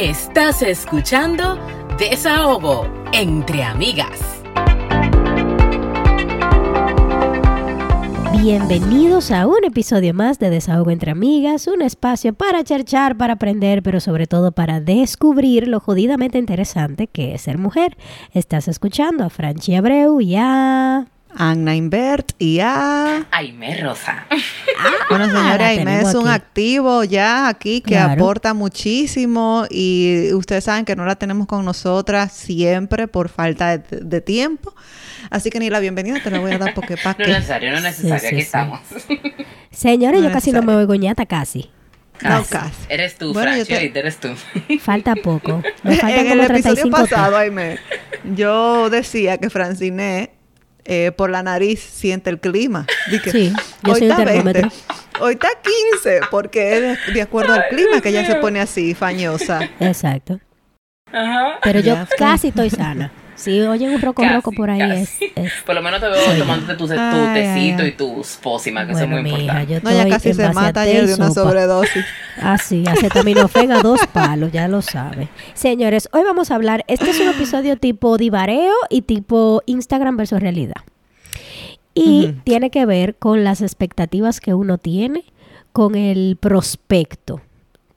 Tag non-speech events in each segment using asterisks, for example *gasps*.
Estás escuchando Desahogo entre amigas. Bienvenidos a un episodio más de Desahogo entre Amigas, un espacio para cherchar, para aprender, pero sobre todo para descubrir lo jodidamente interesante que es ser mujer. Estás escuchando a Franchi Abreu y a... Anna Invert y a... Aime Rosa. Bueno, Ah, señora, la Aime es un aquí. activo ya aquí que Claro. aporta muchísimo y ustedes saben que no la tenemos con nosotras siempre por falta de, de tiempo. Así que ni la bienvenida te la voy a dar porque *laughs* para No es necesario, no es necesario. Sí, Aquí sí, sí. estamos. Señores, yo No casi no me necesario. oigo ñata, casi. No, casi. Eres tú, Bueno, te- eres tú. *laughs* Falta poco. *laughs* Me faltan en el como episodio 35 pasado, Aime, yo decía que Francine eh, por la nariz siente el clima. *laughs* Sí, yo hoy soy está 20, termómetro. hoy está 15, porque es de, acuerdo al clima que ella se pone así, fañosa. Exacto. Ajá. Pero yo casi estoy sana. *laughs* Si oyen un roco roco por ahí es, Por lo menos te veo yo. tomándote tu, tu Ay, tecito ay, ay. y tus pócimas, que Bueno, es muy mi hija, importante. yo No, estoy casi se mata ayer de una sobredosis. Ah, sí, acetaminofén a dos *laughs* palos, ya lo sabe. Señores, hoy vamos a hablar, este es un episodio tipo divareo y tipo Instagram versus realidad. Y tiene que ver con las expectativas que uno tiene con el prospecto.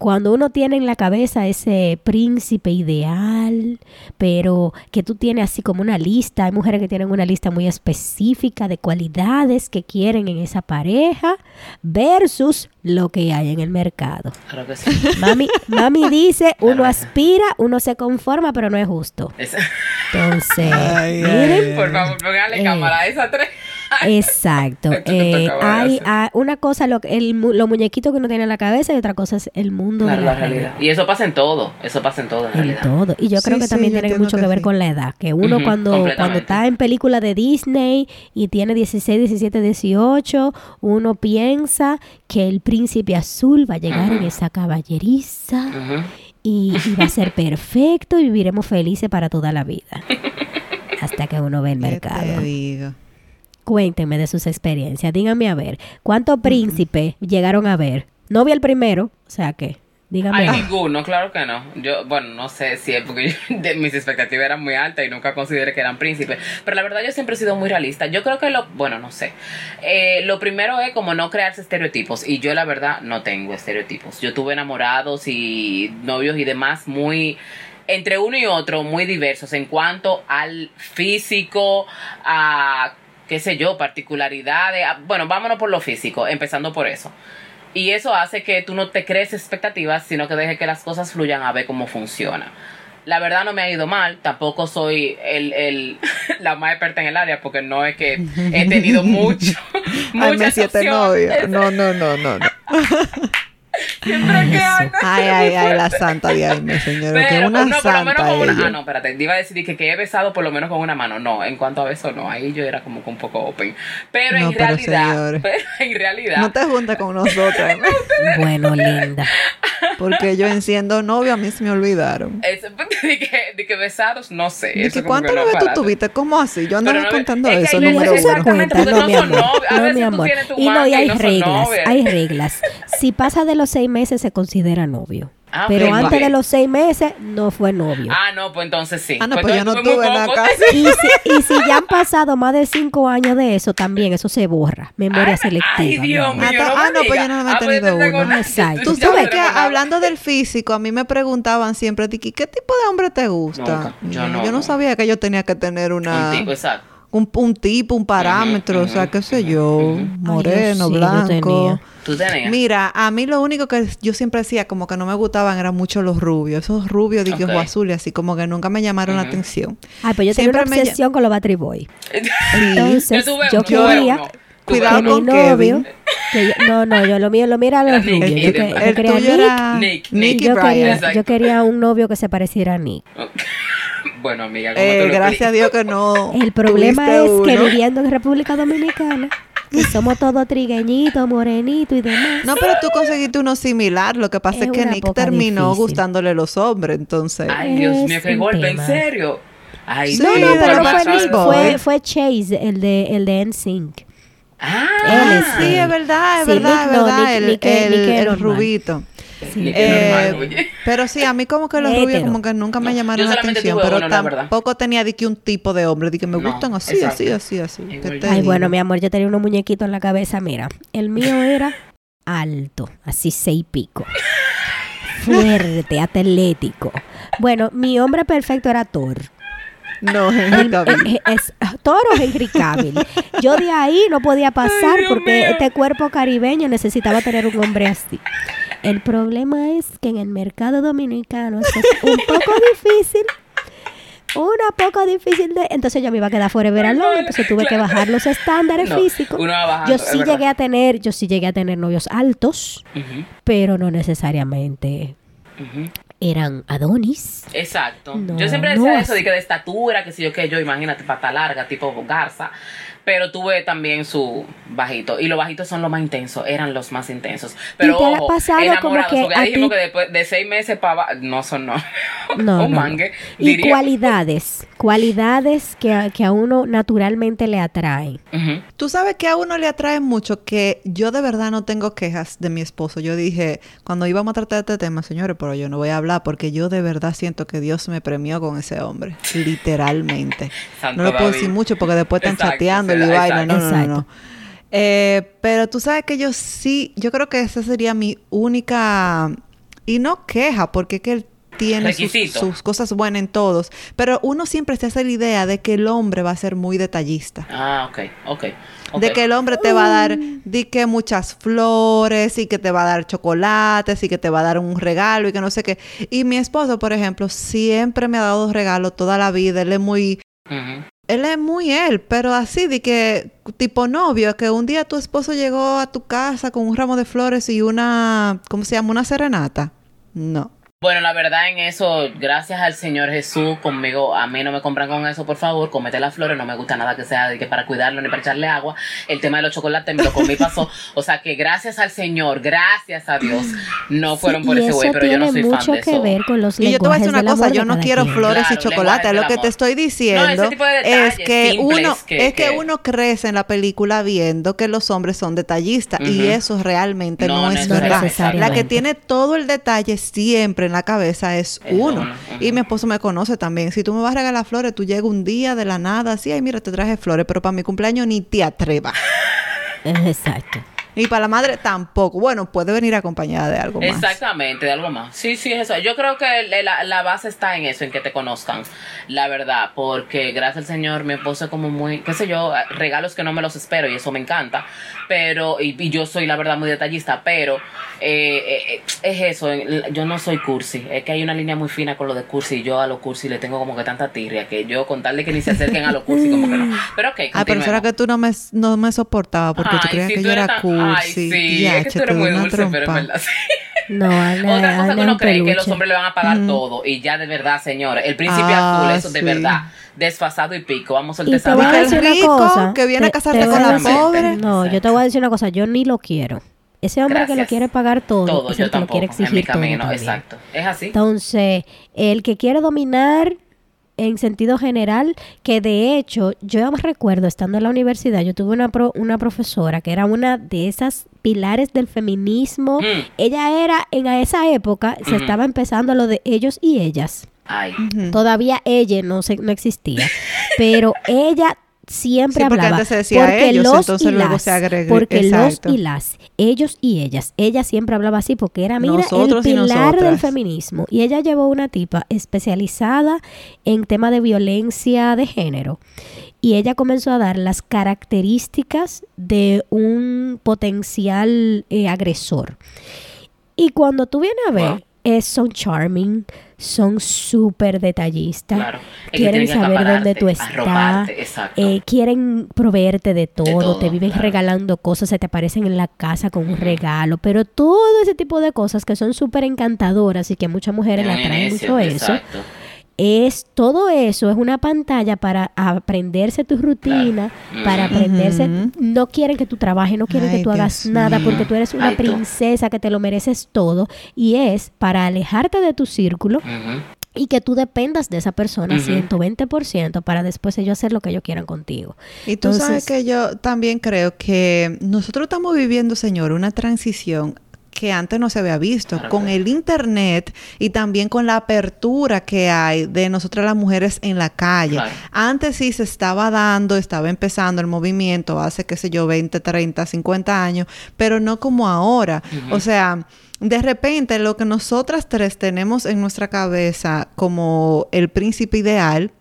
Cuando uno tiene en la cabeza ese príncipe ideal, pero que tú tienes así como una lista, hay mujeres que tienen una lista muy específica de cualidades que quieren en esa pareja versus lo que hay en el mercado. Claro que sí. Mami, mami dice, *laughs* uno aspira, uno se conforma, pero no es justo. Es- Entonces, Ay, miren, ay, Por favor, póngale Eh. cámara a esa tres. Exacto. *laughs* Eh, hay ah, una cosa, lo, el, mu- los muñequitos que uno tiene en la cabeza y otra cosa es el mundo Claro, de la la realidad. realidad. Y eso pasa en todo. Eso pasa en todo, en En realidad. todo. Y yo Sí, creo que sí, también tiene mucho que, que ver sí. con la edad. Que uno cuando, cuando está en película de Disney y tiene 16, 17, 18, uno piensa que el príncipe azul va a llegar en esa caballeriza y, y va a ser perfecto y viviremos felices para toda la vida. *laughs* Hasta que uno ve el ¿Qué mercado. te digo? Cuéntenme de sus experiencias. Díganme a ver, ¿cuántos príncipes llegaron a ver? No vi el primero, o sea que, díganme. Hay a ver. ninguno, claro que no. Yo, bueno, no sé si es porque yo- *laughs* de- mis expectativas eran muy altas y nunca consideré que eran príncipes. Pero la verdad yo siempre he sido muy realista. Yo creo que lo, bueno, no sé. Eh, lo primero es como no crearse estereotipos. Y yo la verdad no tengo estereotipos. Yo tuve enamorados y novios y demás muy entre uno y otro muy diversos en cuanto al físico, a qué sé yo, particularidades. a- bueno, vámonos por lo físico, empezando por eso. Y eso hace que tú no te crees expectativas, sino que dejes que las cosas fluyan a ver cómo funciona. La verdad no me ha ido mal, tampoco soy el, el, *laughs* la más experta en el área, porque no es que he tenido *laughs* mucho, Ay, me muchas siete novios. No, no, no, no, no. *laughs* Siempre Ay, que hay, no Ay, ay, ay, la santa de Aime, señor. Que Pero, una no, por lo menos santa con una. Ah, no, espérate. Iba a decir que, que he besado por lo menos con una mano. No, en cuanto a beso, no. Ahí yo era como que un poco open. Pero No, en pero, realidad. señores. *laughs* Pero en realidad. No te juntes con nosotros, Aime, *laughs* Bueno, linda. porque yo en siendo novio a mí se me olvidaron. es- *laughs* de, que, de que besados, no sé. ¿Y eso que que ¿Cuántos no novios tú tuviste? ¿Cómo así? Yo andaba no- contando es que eso, número uno. no, no mi amor. No, mi amor. Y no, y hay no reglas, hay reglas. Si pasa de los seis meses se considera novio. Ah, Pero antes de los seis meses no fue novio. Ah, no, pues entonces sí. Ah, no, pues yo no tuve poco. casi. Y si, y si ya han pasado más de cinco años de eso, también eso se borra. Memoria Ay, selectiva. ay, Dios mío. Ah, no ah, pues yo no me he Ah, pues tenido tengo uno. Exacto. Tú sabes que hablando del físico, a mí me preguntaban siempre, ¿qué tipo de hombre te gusta? Nunca. Yo no, yo no. no sabía que yo tenía que tener una... Un tipo, exacto. Un, un tipo, un parámetro, o sea, qué sé yo, moreno, Ay, yo sí, yo blanco. tenía. Tú tenías. Mira, a mí lo único que yo siempre decía como que no me gustaban eran mucho los rubios, esos rubios de Ok. ojos azules, así como que nunca me llamaron la atención. Ay, pues yo tenía Siempre una me lla- obsesión con los Battery Boy. *laughs* yo Entonces, tuve yo quería uno. Cuidado mi novio... Kevin. que yo- no, no, yo lo mío, lo mío era los Era Nick, rubios. Yo, que- quería Nick, Nick, y Nicky yo quería, yo quería un novio que se pareciera a Nick. Bueno, amiga, ¿cómo Eh, te lo gracias a? Dios que no. El problema es que uno. viviendo en República Dominicana, que somos todos trigueñitos, morenitos y demás. No, pero tú conseguiste uno similar. Lo que pasa Es es, que Nick terminó difícil. gustándole los hombres, entonces. Ay, Dios mío, qué golpe, ¿en serio? Ay, Sí, no, no, pero no fue Nick, fue, fue Chase, el de, el de NSYNC. Ah, Él es sí, es verdad, es Sí, verdad, Nick es no, verdad. Nick- el Nick el- el normal. rubito. Sí. Eh, normal, pero sí, a mí como que los rubios como que nunca me No, llamaron la atención, pero uno, tampoco tenía de que un tipo de hombre, de que me No, gustan así, exacto. así, así, así. Igual ¿Qué yo. te Ay, digo? bueno, mi amor, yo tenía unos muñequitos en la cabeza. Mira, el mío era alto, así seis y pico. Fuerte, atlético. Bueno, mi hombre perfecto era Thor. No, Henry Cavill. eh, es Thor o Henry Cavill. Yo de ahí no podía pasar porque mío. este cuerpo caribeño necesitaba tener un hombre así. El problema es que en el mercado dominicano esto es un poco difícil. Una poco difícil de... Entonces yo me iba a quedar forever alone, entonces tuve que bajar los estándares No, físicos. bajando, yo sí llegué a tener, yo sí llegué a tener novios altos, pero no necesariamente eran Adonis. Exacto. No, yo siempre decía es- eso, de que de estatura, que si yo que yo, imagínate, pata larga, tipo garza. Pero tuve también su bajito. Y los bajitos son los más intensos, eran los más intensos. Pero te ojo, pasado como que porque dijimos ti- que después de seis meses para abajo, no son no. No, *laughs* Un no, mangue, Y diría. cualidades, cualidades que a, que a uno naturalmente le atraen. Ujú. Tú sabes que a uno le atrae mucho que yo de verdad no tengo quejas de mi esposo. Yo dije, cuando íbamos a tratar este tema, señores, pero yo no voy a hablar porque yo de verdad siento que Dios me premió con ese hombre. *laughs* Literalmente. No lo puedo David. decir mucho porque después están Exacto, chateando y será, vaina. No, no, no, no. Eh, pero tú sabes que yo sí, yo creo que esa sería mi única, y no queja, porque es que él tiene sus, sus cosas buenas en todos, pero uno siempre se hace la idea de que el hombre va a ser muy detallista. Ah, ok, ok. ok. De que el hombre te va a dar, di que muchas flores y que te va a dar chocolates y que te va a dar un regalo y que no sé qué. Y mi esposo, por ejemplo, siempre me ha dado regalos toda la vida. Él es muy, Ujú. Él es muy él, pero así de que tipo novio, que un día tu esposo llegó a tu casa con un ramo de flores y una, ¿cómo se llama? Una serenata. No. Bueno, la verdad en eso, gracias al Señor Jesús, conmigo, a mí no me compran con eso, por favor, comete las flores, no me gusta nada que sea de que para cuidarlo ni para echarle agua. El tema de los chocolates me lo comí pasó. *laughs* O sea que gracias al Señor, gracias a Dios, no fueron Sí, por ese güey, pero yo no soy fan mucho de que eso. ver con los Y yo te voy a decir una cosa, yo no quiero quien. flores Claro, y chocolate. Lo que te estoy diciendo No, es que uno que- es que, que- uno crece en la película viendo que los hombres son detallistas y eso realmente no, No es verdad. La que tiene todo el detalle siempre en la cabeza es uno. Y mi esposo me conoce también. Si tú me vas a regalar flores, tú llegas un día de la nada así, ay, mira, te traje flores, pero para mi cumpleaños ni te atrevas. Exacto. Y para la madre tampoco. Bueno, puede venir acompañada de algo más. Exactamente, de algo más. Sí, sí, eso. Yo creo que la, la- base está en eso, en que te conozcan, la verdad, porque gracias al Señor mi esposo es como muy, qué sé yo, regalos que no me los espero y eso me encanta, pero, y, y yo soy la verdad muy detallista, pero eh, eh, es eso, yo no soy cursi, es que hay una línea muy fina con lo de cursi y yo a lo cursi le tengo como que tanta tirria que yo con tal de que ni se acerquen a lo cursi como que no. *laughs* Pero ok, Ah, pero será que tú no me, no me soportabas porque tú Ay, creías sí, que tú yo era tan- Ay, sí, es que tú eres muy dulce, pero trompa. verdad sí. No, *laughs* Ana, Otra cosa que es uno un cree que los peluche. hombres le van a pagar Ujú. todo y ya de verdad, señores, el príncipe Ah, azul, eso de verdad, desfasado y pico, vamos a Y te soltar voy esa a el decir vaina. una rico cosa. que viene a te- casarse te con la pobre. No, yo te voy a decir una cosa. Yo ni lo quiero. Ese hombre que lo quiere pagar todo, Todo, es yo el que lo tampoco, quiere en mi exigir todo camino, también. exacto. Es así. Entonces, el que quiere dominar en sentido general, que de hecho, yo me recuerdo estando en la universidad, yo tuve una, pro- una profesora que era una de esas pilares del feminismo. Mm. Ella era, en esa época, se estaba empezando lo de ellos y ellas. Ay. Todavía ella no, se, no existía, pero ella siempre Sí, porque hablaba antes se decía porque ellos, los entonces y luego las, se agregó- porque exacto. los y las, ellos y ellas, ella siempre hablaba así porque era mira Nosotros el pilar del feminismo y ella llevó una tipa especializada en tema de violencia de género y ella comenzó a dar las características de un potencial eh, agresor. Y cuando tú vienes a ver, Wow. es, son charming, son súper detallistas, claro. Quieren saber dónde tú estás, eh, quieren proveerte de todo, todo, te viven claro. regalando cosas, se te aparecen en la casa con un regalo, pero todo ese tipo de cosas que son súper encantadoras y que muchas mujeres atraen necio, mucho eso. Es todo eso es una pantalla para aprenderse tu rutina, Claro. para aprenderse, no quieren que tú trabajes, no quieren Ay, que tú hagas nada porque tú eres una Ay, princesa que te lo mereces todo y es para alejarte de tu círculo y que tú dependas de esa persona Ujú. 120% para después ellos hacer lo que ellos quieran contigo. Y tú sabes que yo también creo que nosotros estamos viviendo, señor, una transición que antes no se había visto. Claro, con el internet y también con la apertura que hay de nosotras las mujeres en la calle. Claro. Antes sí se estaba dando, estaba empezando el movimiento hace, qué sé yo, 20, 30, 50 años, pero no como ahora. O sea, de repente lo que nosotras tres tenemos en nuestra cabeza como el príncipe ideal,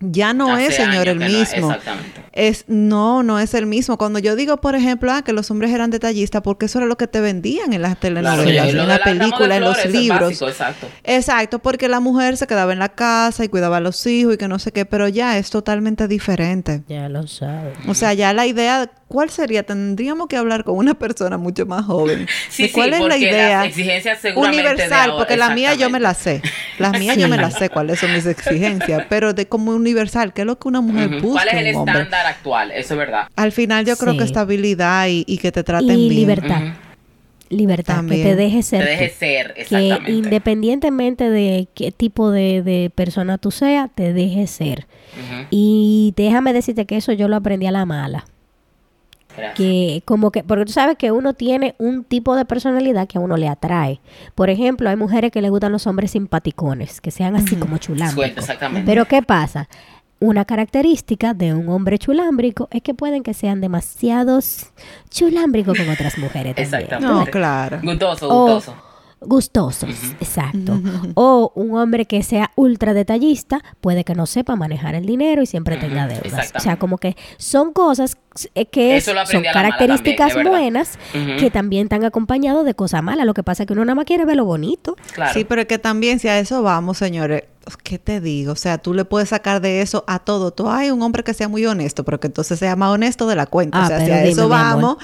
ya no Hace es, señor, el que no- mismo. exactamente. Es, no, no es el mismo. Cuando yo digo, por ejemplo, ah, que los hombres eran detallistas, porque eso era lo que te vendían en las telenovelas, Claro, en de la la rama de película, en los libros. básico, exacto. Exacto, porque la mujer se quedaba en la casa y cuidaba a los hijos y que no sé qué, pero ya es totalmente diferente. Ya lo sabes. O sea, ya la idea, ¿cuál sería? Tendríamos que hablar con una persona mucho más joven. *laughs* Sí, de ¿Cuál sí, es la idea? las exigencias de universal, ahora- porque la mía yo me la sé. Las mías yo me las sé *laughs* cuáles son mis exigencias, pero de como universal, ¿qué es lo que una mujer Ujú. busca ¿Cuál es el hombre? estándar actual? Eso es verdad. Al final yo creo que estabilidad y, y que te traten Y bien. libertad. Libertad, También. que te deje Te ser tú. deje ser, que exactamente. independientemente de qué tipo de, de persona tú seas, te deje ser. Y déjame decirte que eso yo lo aprendí a la mala. Gracias. Que como que, porque tú sabes que uno tiene un tipo de personalidad que a uno le atrae. Por ejemplo, hay mujeres que le gustan los hombres simpaticones, que sean así como Suelto, chulámbricos. exactamente. Pero ¿qué pasa? Una característica de un hombre chulámbrico es que pueden que sean demasiados chulámbricos con otras mujeres también. Exactamente. No, claro. Gustoso, O- gustoso. Gustosos, exacto. O un hombre que sea ultra detallista puede que no sepa manejar el dinero y siempre tenga deudas. O sea, como que son cosas que Eso lo son características también, es buenas que también están acompañados de cosas malas. Lo que pasa es que uno nada más quiere ver lo bonito. Claro. Sí, pero es que también si a eso vamos, señores, ¿qué te digo? O sea, tú le puedes sacar de eso a todo. Tú hay un hombre que sea muy honesto, pero que entonces sea más honesto de la cuenta. Ah, o sea, si a dime, eso vamos,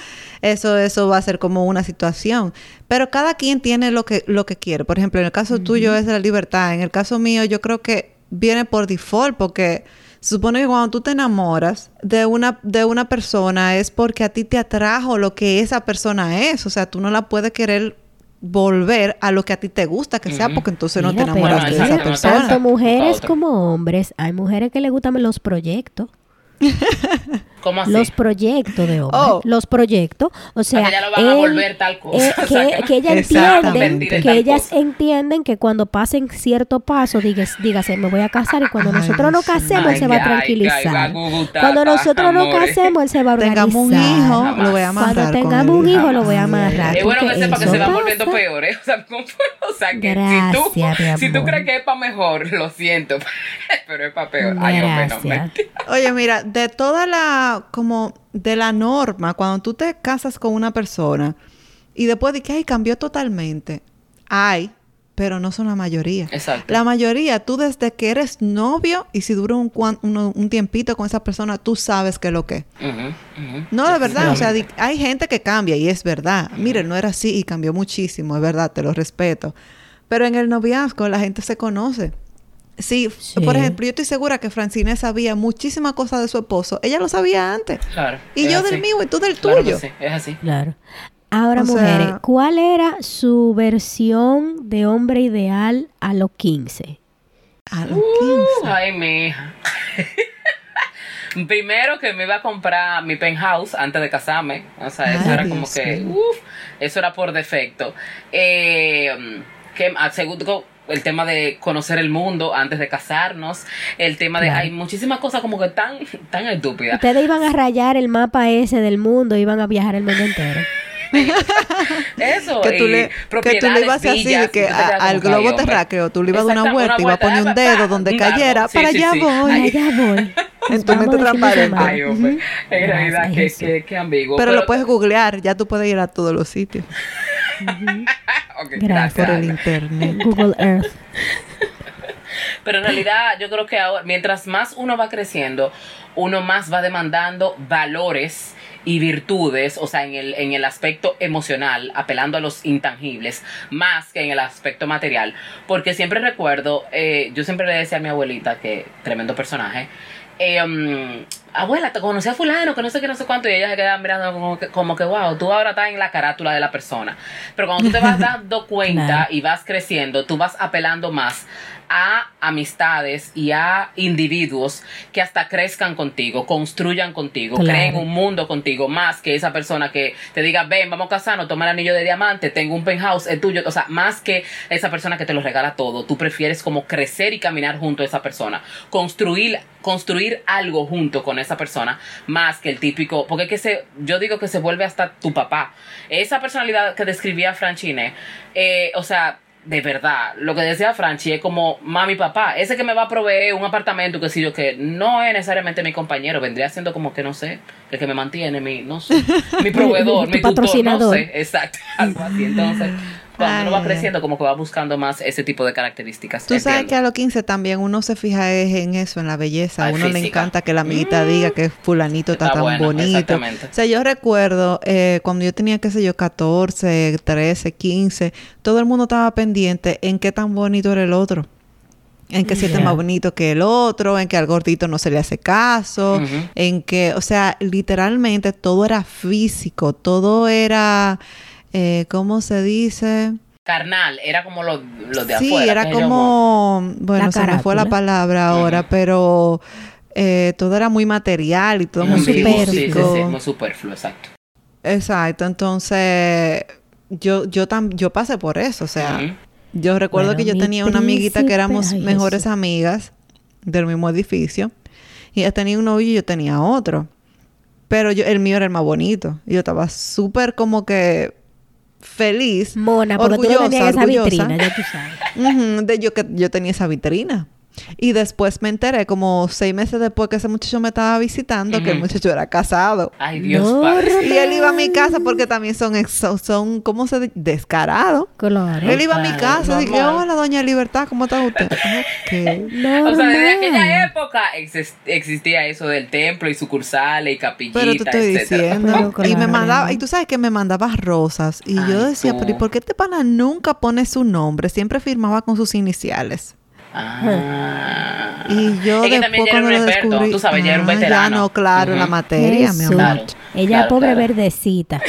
eso, eso va a ser como una situación. Pero cada quien tiene lo que, lo que quiere. Por ejemplo, en el caso tuyo es la libertad. En el caso mío, yo creo que viene por default, porque se supone que cuando tú te enamoras de una, de una persona es porque a ti te atrajo lo que esa persona es. O sea, tú no la puedes querer volver a lo que a ti te gusta que sea, porque entonces no te enamoraste de esa persona. tanto mujeres como hombres, hay mujeres que le gustan los proyectos. *laughs* ¿Cómo así? Los proyectos de hombres. Oh. Los proyectos. O sea, ya lo van a él- volver tal cosa, eh, *laughs* o sea, que, que- Exactamente. entienden, que ellas cosa. entienden que cuando pasen cierto paso, digas, dígase, me voy a casar y cuando Ay, nosotros nos sí. casemos, él Ay, se va a ay, ay, tranquilizar. Cuando nosotros nos casemos, él se va a organizar. Tengamos un hijo, lo voy a amarrar. Cuando tengamos un hijo, lo voy a Ay, amarrar. Es bueno que sepa que se va pasa. volviendo peor, ¿eh? O sea. *laughs* O sea, que si Gracias, mi tú, si tú crees que es para mejor, lo siento, *laughs* pero es para peor. Ay, hombre, no. Oye, mira, de toda la, como de la norma, cuando tú te casas con una persona y después de que, ay, cambió totalmente, hay, pero no son la mayoría. Exacto. La mayoría, tú desde que eres novio y si dura un, uno- un tiempito con esa persona, tú sabes que es lo que es. Ujú, ujú. No, de verdad, o sea, hay gente que cambia y es verdad. Mire, no era así y cambió muchísimo, es verdad, te lo respeto. Pero en el noviazgo la gente se conoce. Sí, Sí. por ejemplo, yo estoy segura que Francine sabía muchísimas cosas de su esposo. Ella lo sabía antes. Claro. Y yo así. del mío y tú del Claro que tuyo. sí, es así. Claro. Ahora, O sea- mujeres, ¿cuál era su versión de hombre ideal a los 15? A los Uh, 15. ay, mi hija. *laughs* Primero que me iba a comprar mi penthouse antes de casarme. O sea, eso Ay, era como Dios que, uff, eso era por defecto. Eh, que, ah, segundo, el tema de conocer el mundo antes de casarnos. El tema de, Claro. hay muchísimas cosas como que tan, tan estúpidas. Ustedes iban a rayar el mapa ese del mundo, iban a viajar el mundo entero. *laughs* Eso, Que tú, y le, que tú le ibas así, que a- al globo hombre. terráqueo tú le ibas a dar una vuelta y ibas a poner un dedo donde cayera. Sí, para sí, allá sí. voy. Para Ay. allá voy. En tu mente transparente. Ay, hombre. En realidad, que ambiguo. Pero lo puedes googlear, ya tú puedes ir a todos los sitios Gracias. por el internet. Google Earth. *laughs* Pero en realidad yo creo que ahora, mientras más uno va creciendo, uno más va demandando valores y virtudes, o sea, en el, en el aspecto emocional, apelando a los intangibles, más que en el aspecto material. Porque siempre recuerdo, eh, yo siempre le decía a mi abuelita, que tremendo personaje, eh, um, abuela, te conocí a fulano, que no sé qué, no sé cuánto, y ella se queda mirando como que, como que, wow, tú ahora estás en la carátula de la persona. Pero cuando tú te vas dando *laughs* cuenta Claro. y vas creciendo, tú vas apelando más a amistades y a individuos que hasta crezcan contigo, construyan contigo, Claro. creen un mundo contigo, más que esa persona que te diga, ven, vamos a casarnos, toma el anillo de diamante, tengo un penthouse, es tuyo, o sea, más que esa persona que te lo regala todo, tú prefieres como crecer y caminar junto a esa persona, construir construir algo junto con esa persona más que el típico porque es que se yo digo que se vuelve hasta tu papá esa personalidad que describía Franchine eh, o sea de verdad, lo que decía Franchi es como mami papá, ese que me va a proveer un apartamento, que si yo que no es necesariamente mi compañero, vendría siendo como que no sé, el que me mantiene, mi, no sé, mi *laughs* proveedor, mi tutor, no patrocinador. sé, exacto, *laughs* algo así. Entonces, cuando Ay, uno va ay. creciendo, como que va buscando más ese tipo de características. Tú sabes que a los 15 también uno se fija es en eso, en la belleza. A uno le encanta que la amiguita diga que fulanito está, Está tan bueno, bonito. exactamente. O sea, yo recuerdo eh, cuando yo tenía, qué sé yo, 14, 13, 15, todo el mundo estaba pendiente en qué tan bonito era el otro. En que si es Yeah. más bonito que el otro, en que al gordito no se le hace caso, en que, o sea, literalmente todo era físico, todo era, eh, ¿cómo se dice? Carnal, era como los lo de sí, afuera. era que ellos- como, bueno, La se me fue la palabra ahora, pero eh, todo era muy material y todo muy Muy Sí, sí, sí, sí, muy superfluo, exacto. Exacto, entonces yo yo tam- yo pasé por eso, o sea, yo recuerdo Bueno, que yo tenía una amiguita que éramos ay, mejores amigas del mismo edificio y ella tenía un novio y yo tenía otro. Pero yo el mío era el más bonito. Y yo estaba súper como que feliz. Mona, porque tú no orgullosa, tenías esa orgullosa. vitrina, ya tú sabes. Ujú, de yo que yo tenía esa vitrina. Y después me enteré, como seis meses después que ese muchacho me estaba visitando, que el muchacho era casado. Ay, Dios No, padre. Y él iba a mi casa porque también son, son, ¿cómo se dice? Descarados. Claro. Él iba a mi casa y dije, hola, doña Libertad, ¿cómo está usted? *laughs* Ok. O sea, desde aquella época exis- existía eso del templo y sucursales y capillitas, Pero te estoy etcétera. diciendo. Y me mandaba, y tú sabes que me mandaba rosas. Y yo decía, tú. pero ¿y por qué este pana nunca pone su nombre? Siempre firmaba con sus iniciales. Ah. Y yo es que después cuando lo experto, descubrí, tú sabes, ya era un ah, veterano. Ya no, claro, la materia, mi amor. Claro. Ella Claro, pobre claro. verdecita.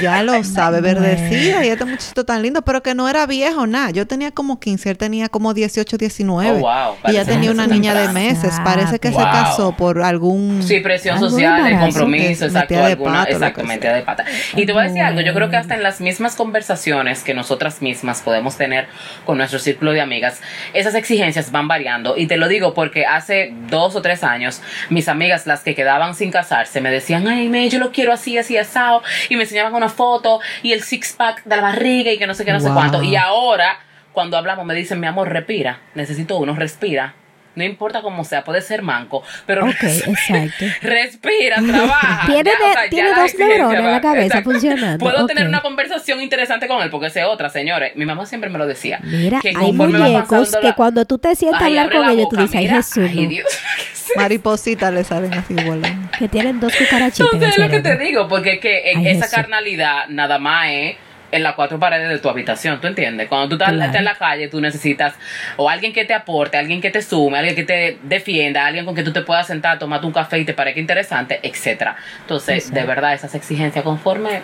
Ya lo sabe, Bueno. verdecida. Y este muchachito tan lindo, pero que no era viejo, nada. Yo tenía como 15, él tenía como 18, 19. Oh, wow. Y ya tenía una niña de meses. Parece que se casó por algún... Sí, presión social, el compromiso, exacto, de alguna, exacto, metida de pata. Y te voy a decir algo, yo creo que hasta en las mismas conversaciones que nosotras mismas podemos tener con nuestro círculo de amigas, esas exigencias van variando. Y te lo digo porque hace dos o tres años, mis amigas, las que quedaban sin casarse, me decían, ay, me, yo lo quiero así, así, asado. Y me enseñaban una foto y el six pack de la barriga y que no sé qué, no sé cuánto. Y ahora, cuando hablamos, me dicen, mi amor, respira, necesito uno, respira. No importa cómo sea, puede ser manco, pero Ok, *laughs* exacto. respira, trabaja. Tiene Ya, de- o sea, ya tiene dos neuronas en la cabeza funcionando, Puedo tener una conversación interesante con él, porque esa es otra, señores. Mi mamá siempre me lo decía. Mira, que hay muñecos que la- cuando tú te sientas a hablar con ellos, tú dices, ay. Jesús, Ay, no", Dios. *laughs* Maripositas le salen así volando. que tienen dos cucarachitas en Entonces es lo que te digo, porque es que en Ay, esa Jesús. carnalidad nada más es en las cuatro paredes de tu habitación, ¿tú entiendes? Cuando tú estás, Claro. estás en la calle, tú necesitas o alguien que te aporte, alguien que te sume, alguien que te defienda, alguien con que tú te puedas sentar, tomarte un café y te parezca interesante, etcétera. Entonces, Exacto. de verdad, esas exigencias conforme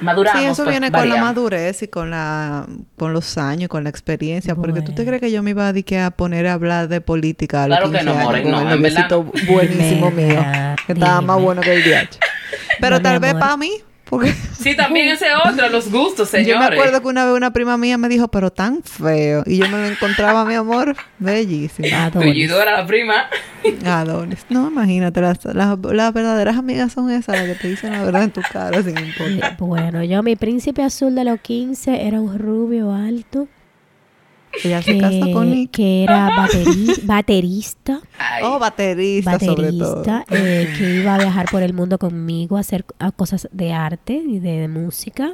maduramos, Sí, eso pues, viene con la madurez y con la con los años, con la experiencia. Porque tú te crees que yo me iba a, dedicar a poner a hablar de política a los Claro que 15 no, more, no, el en verdad besito buenísimo *laughs* mío. Que estaba más bueno que el DH. Pero No, tal vez para mí. Porque Sí, también ese otro, los gustos, señores. yo me acuerdo que una vez una prima mía me dijo, pero tan feo. Y yo me lo encontraba, mi amor, bellísimo. Adonis. Tullidora, la prima. *laughs* Adonis. No, imagínate, las, las, las verdaderas amigas son esas, las que te dicen la verdad en tu cara sin importar. Bueno, yo, mi príncipe azul de los 15 era un rubio alto Ella se casó con que, Nick. que era bateri- baterista, Ay, Oh, baterista, sobre todo. baterista, eh, que iba a viajar por el mundo conmigo a hacer a cosas de arte y de, música.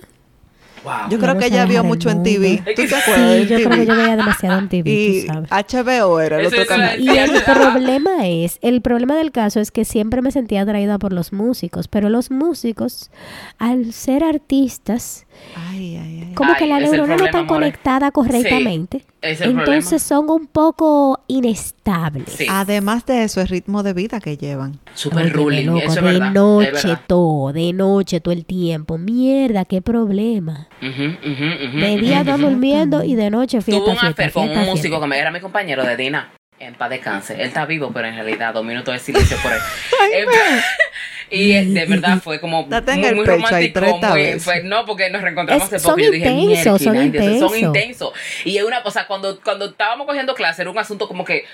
Wow. Yo creo que ella vio mucho en. TV. ¿Tú te acuerdas Sí, yo creo que yo veía demasiado en TV, Y tú sabes. HBO era el Eso otro es canal. Y el problema es, el problema del caso es que siempre me sentía atraída por los músicos, pero los músicos, al ser artistas, Ay, ay, ay. como Ay, que la neurona no está conectada correctamente. Sí, ese es el entonces son un poco inestables. Sí. Además de eso, el ritmo de vida que llevan. Super Óyeme, ruling, loco, eso es de verdad. noche verdad. todo, de noche todo el tiempo. Mierda, qué problema. De día están durmiendo y de noche fiesta, Tuve un fiesta, affair con fiesta, un fiesta. músico que me- era mi compañero de Dina. En paz descanse. Él está vivo, pero en realidad dos minutos de silencio por él. *laughs* Eh, y eh, de verdad fue como *laughs* muy, romántico. muy- fue- no, porque nos reencontramos hace poco son y yo dije, intensos, son "Mierda, Dios, son intensos". intensos. Y es una, o sea, cuando, cuando estábamos cogiendo clase era un asunto como que,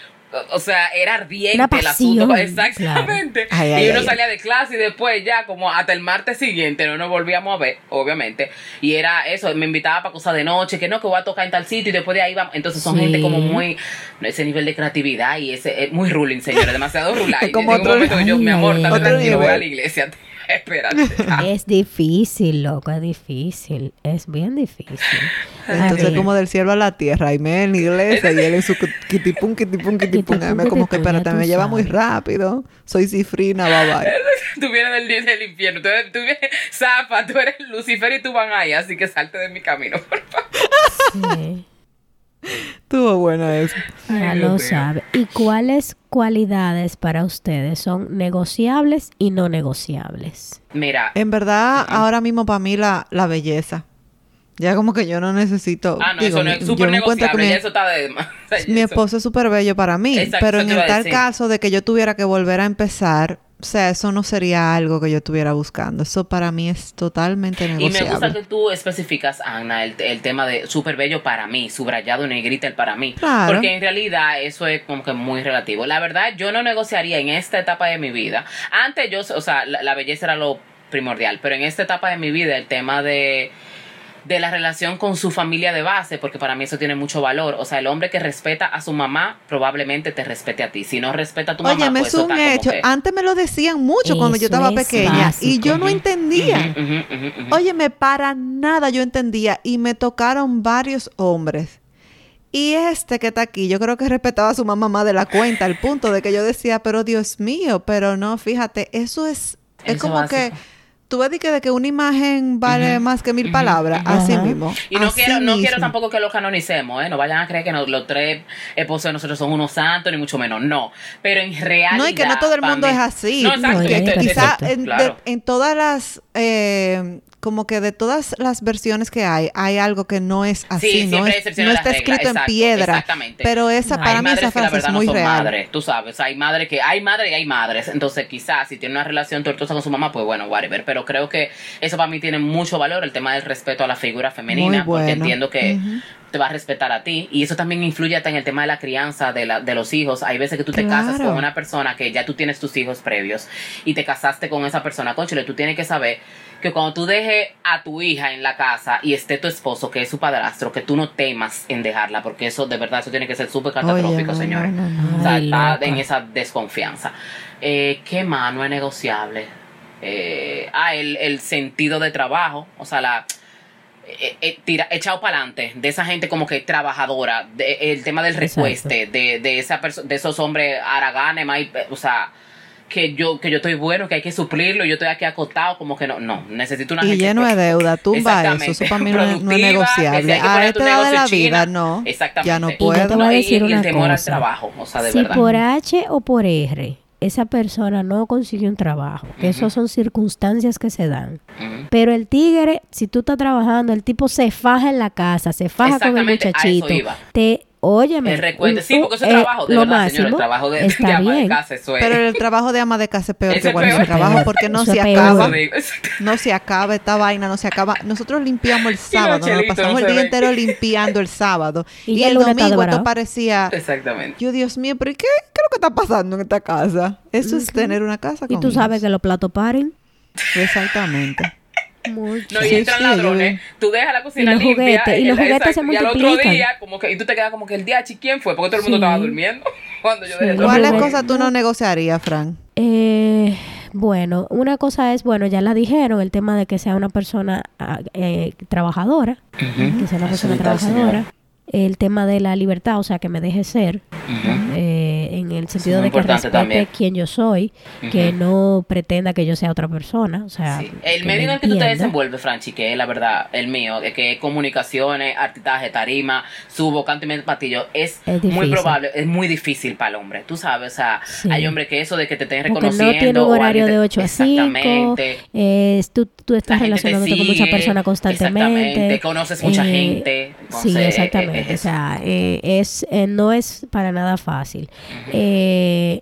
o sea, era ardiente el asunto. *laughs* Exactamente. claro. Ay, ay, y uno ay, salía de clase y después ya como hasta el martes siguiente no nos volvíamos a ver, obviamente. Y era eso, me invitaba para cosas de noche, que no, que voy a tocar en tal sitio y después de ahí vamos. Entonces son Sí. gente como muy, ese nivel de creatividad y ese, es muy ruling, señores, demasiado ruling. *laughs* Como otro- momento yo, mi amor, voy a la iglesia. Espérate. Ah, Es difícil, loco, es difícil. Es bien difícil. Entonces, como del cielo a la tierra, y me en la iglesia, y él en su kitipum, kitipum, kitipum. A mí como que, espérate, me lleva muy rápido. Soy cifrina, bye bye. Tú vienes del, del infierno, tú eres, tú vienes, Zapa, tú eres Lucifer y tú van ahí, así que salte de mi camino, por favor. sí, Estuvo bueno eso. ya Ay, lo sabe. ¿Y cuáles cualidades para ustedes son negociables y no negociables? Mira, En verdad, ahora mismo para mí la, la belleza. Ya como que yo no necesito. ah, no, digo, eso no es súper negociable, mi- ya eso está de más. *laughs* Mi esposo es súper bello para mí, Exacto, pero en el tal caso de que yo tuviera que volver a empezar, o sea, eso no sería algo que yo estuviera buscando. Eso para mí es totalmente Y me negociable. gusta que tú especificas, Ana, el, el tema de súper bello para mí, subrayado negrita el para mí. Claro. Porque en realidad eso es como que muy relativo. La verdad, yo no negociaría en esta etapa de mi vida. Antes yo, o sea, la, la belleza era lo primordial, pero en esta etapa de mi vida el tema de de la relación con su familia de base, porque para mí eso tiene mucho valor. O sea, el hombre que respeta a su mamá probablemente te respete a ti. Si no respeta a tu mamá, Oye, me pues es un hecho. que- Antes me lo decían mucho cuando yo estaba es pequeña y yo no Ujú, entendía. ujú, ujú. Óyeme, para nada yo entendía y me tocaron varios hombres. Y este que está aquí, yo creo que respetaba a su mamá más de la cuenta, al punto de que yo decía, pero Dios mío, pero no, fíjate, eso es, es Eso como básico. que tú ves que, de que una imagen vale más que mil palabras, así mismo. Y no así quiero, no quiero tampoco que lo canonicemos, ¿eh? No vayan a creer que nos- los tres esposos de nosotros son unos santos, ni mucho menos. No. Pero en realidad. No, y que no todo el mundo es así. No, exacto. No, Que- ya, esto- que esto- quizá perfecto. en, de- claro. en todas las, eh, como que de todas las versiones que hay, hay algo que no es así, Sí, no, es- no está regla, escrito exacto, en piedra. exactamente. Pero esa, Hay para hay mí esa frase es no muy son real. madres, tú sabes. Hay madres que hay madres y hay madres. Entonces, quizás si tiene una relación tortuosa con su mamá, pues bueno, whatever. Pero creo que eso para mí tiene mucho valor, el tema del respeto a la figura femenina, Muy porque bueno. entiendo que. Te va a respetar a ti. Y eso también influye hasta en el tema de la crianza de, la, de los hijos. Hay veces que tú te casas con una persona que ya tú tienes tus hijos previos y te casaste con esa persona. Conchole, tú tienes que saber que cuando tú dejes a tu hija en la casa y esté tu esposo, que es su padrastro, que tú no temas en dejarla, porque eso de verdad, eso tiene que ser súper catastrófico, señores. no, no, no. O sea, está en esa desconfianza. Eh, ¿Qué más no es negociable? Eh, ah, el, el sentido de trabajo, o sea, la eh, eh, tira, echado para adelante de esa gente como que trabajadora, de- el tema del recueste, de, de esa de esos hombres haraganes, mai- o sea, que yo, que yo estoy bueno, que hay que suplirlo, yo estoy aquí acostado, como que no, no, necesito una Y gente lleno pro- de deuda, tumba Exactamente. eso, eso para mí no es, no es Productiva, que si negociable. hay que A esta edad de la vida, no, Exactamente. ya no Y yo te puedo. voy a y- decir y el una al cosa. trabajo, o sea, de si verdad. por H o por R esa persona no consigue un trabajo, que eso son circunstancias que se dan. Pero el tigre, si tú estás trabajando, el tipo se faja en la casa, se faja con el muchachito. Te, óyeme. El recuento, un- sí, porque eso es eh, trabajo, de lo verdad, señor, el trabajo de, de está ama de bien. casa, eso es. Pero el trabajo de ama de casa es peor Ese que cualquier peor. trabajo porque no Eso se peor. acaba. No se acaba esta vaina, no se acaba. Nosotros limpiamos el sábado, nos pasamos no el día entero limpiando el sábado. *laughs* Y Y, el domingo esto parecía, Exactamente. yo Dios mío, pero ¿y qué, qué es lo que está pasando en esta casa? Eso es tener una casa Y con tú sabes que los platos paren. Exactamente. Mucho. No, y Sí, entran sí, ladrones, vi. tú dejas la cocina Y los limpia. juguetes, y los juguetes se exacto, Y al otro multiplican. día, como que, y tú te quedas como que el día, chi, ¿quién fue? Porque todo el mundo Sí. estaba durmiendo *laughs* cuando yo dejé Sí. todo. ¿Cuáles cosas tú no negociarías, Fran? Eh, Bueno, una cosa es, bueno, ya la dijeron, el tema de que sea una persona ah, eh, trabajadora, que sea una persona trabajadora. señora. El tema de la libertad, o sea, que me deje ser, eh, en el sentido de que respete también. quién yo soy, que no pretenda que yo sea otra persona, o sea, Sí. El medio en me el que tú te desenvuelves, Franchi, que es la verdad, el mío, de que es comunicaciones, artitaje, tarima, subo, canto y medio patillo, es, Es muy probable, es muy difícil para el hombre. Tú sabes, o sea, Sí. hay hombres que eso de que te estén Porque reconociendo. no tiene un horario te- de 8 a 5. Exactamente. es- tú, tú estás relacionándote con muchas personas constantemente. exactamente, conoces mucha eh, gente, sí, exactamente. Eh, o sea, eh, es, eh, no es para nada fácil. Eh,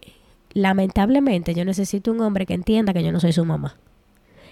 lamentablemente, yo necesito un hombre que entienda que yo no soy su mamá.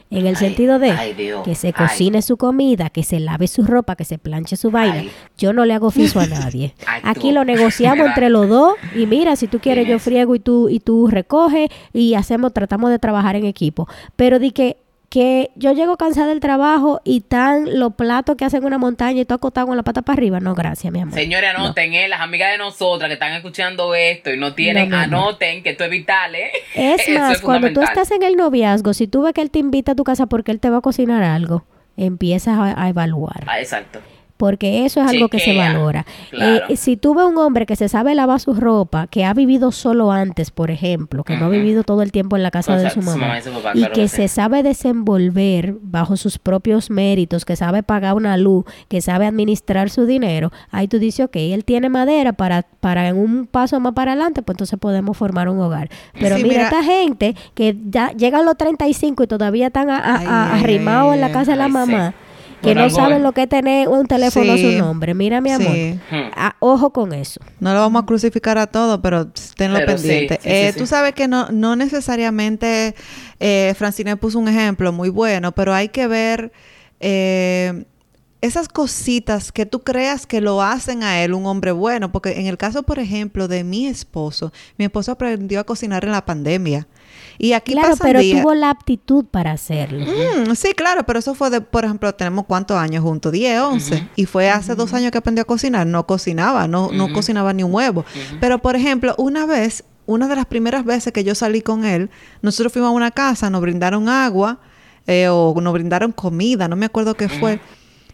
En el Ay, sentido de ay, que se ay. cocine su comida, que se lave su ropa, que se planche su vaina. Yo no le hago oficio a *laughs* nadie. Aquí lo negociamos entre los dos y mira, si tú quieres yo friego y tú y tú recoges y hacemos tratamos de trabajar en equipo. Pero di que que yo llego cansada del trabajo y tan los platos que hacen una montaña y tú acostado con la pata para arriba. No, gracias, mi amor. Señores, anoten, eh, las amigas de nosotras que están escuchando esto y no tienen, No, anoten que esto es vital, ¿eh? Es *laughs* más, cuando tú estás en el noviazgo, si tú ves que él te invita a tu casa porque él te va a cocinar algo, empiezas a, a evaluar. Ah, exacto. Porque eso es algo que se valora. Claro. Eh, si tú ves un hombre que se sabe lavar su ropa, que ha vivido solo antes, por ejemplo, que no ha vivido todo el tiempo en la casa Con de su su mamá, mamá y su papá, y claro que que sí. se sabe desenvolver bajo sus propios méritos, que sabe pagar una luz, que sabe administrar su dinero, ahí tú dices, ok, él tiene madera para, para en un paso más para adelante, pues entonces podemos formar un hogar. Pero Sí, mira, mira- esta gente que ya llegan los 35 y todavía están a- a- Ay, a- ay, arrimados ay, en la ay. casa de la sí. Que no saben lo que es tener un teléfono a su Sí. nombre. Mira, mi amor. Sí. Ojo con eso. No lo vamos a crucificar a todo, pero tenlo Pero sí, pendiente. sí, Eh, sí, Tú sí. sabes que no, no necesariamente eh, Francine puso un ejemplo muy bueno, pero hay que ver eh, esas cositas que tú creas que lo hacen a él un hombre bueno. Porque en el caso, por ejemplo, de mi esposo, mi esposo aprendió a cocinar en la pandemia. Y aquí claro, pasan pero días- tuvo la aptitud para hacerlo. Mm, sí, claro, pero eso fue de, por ejemplo, tenemos cuántos años juntos, 10, 11, y fue hace dos años que aprendió a cocinar, no cocinaba, no, no cocinaba ni un huevo. Pero, por ejemplo, una vez, una de las primeras veces que yo salí con él, nosotros fuimos a una casa, nos brindaron agua eh, o nos brindaron comida, no me acuerdo qué fue.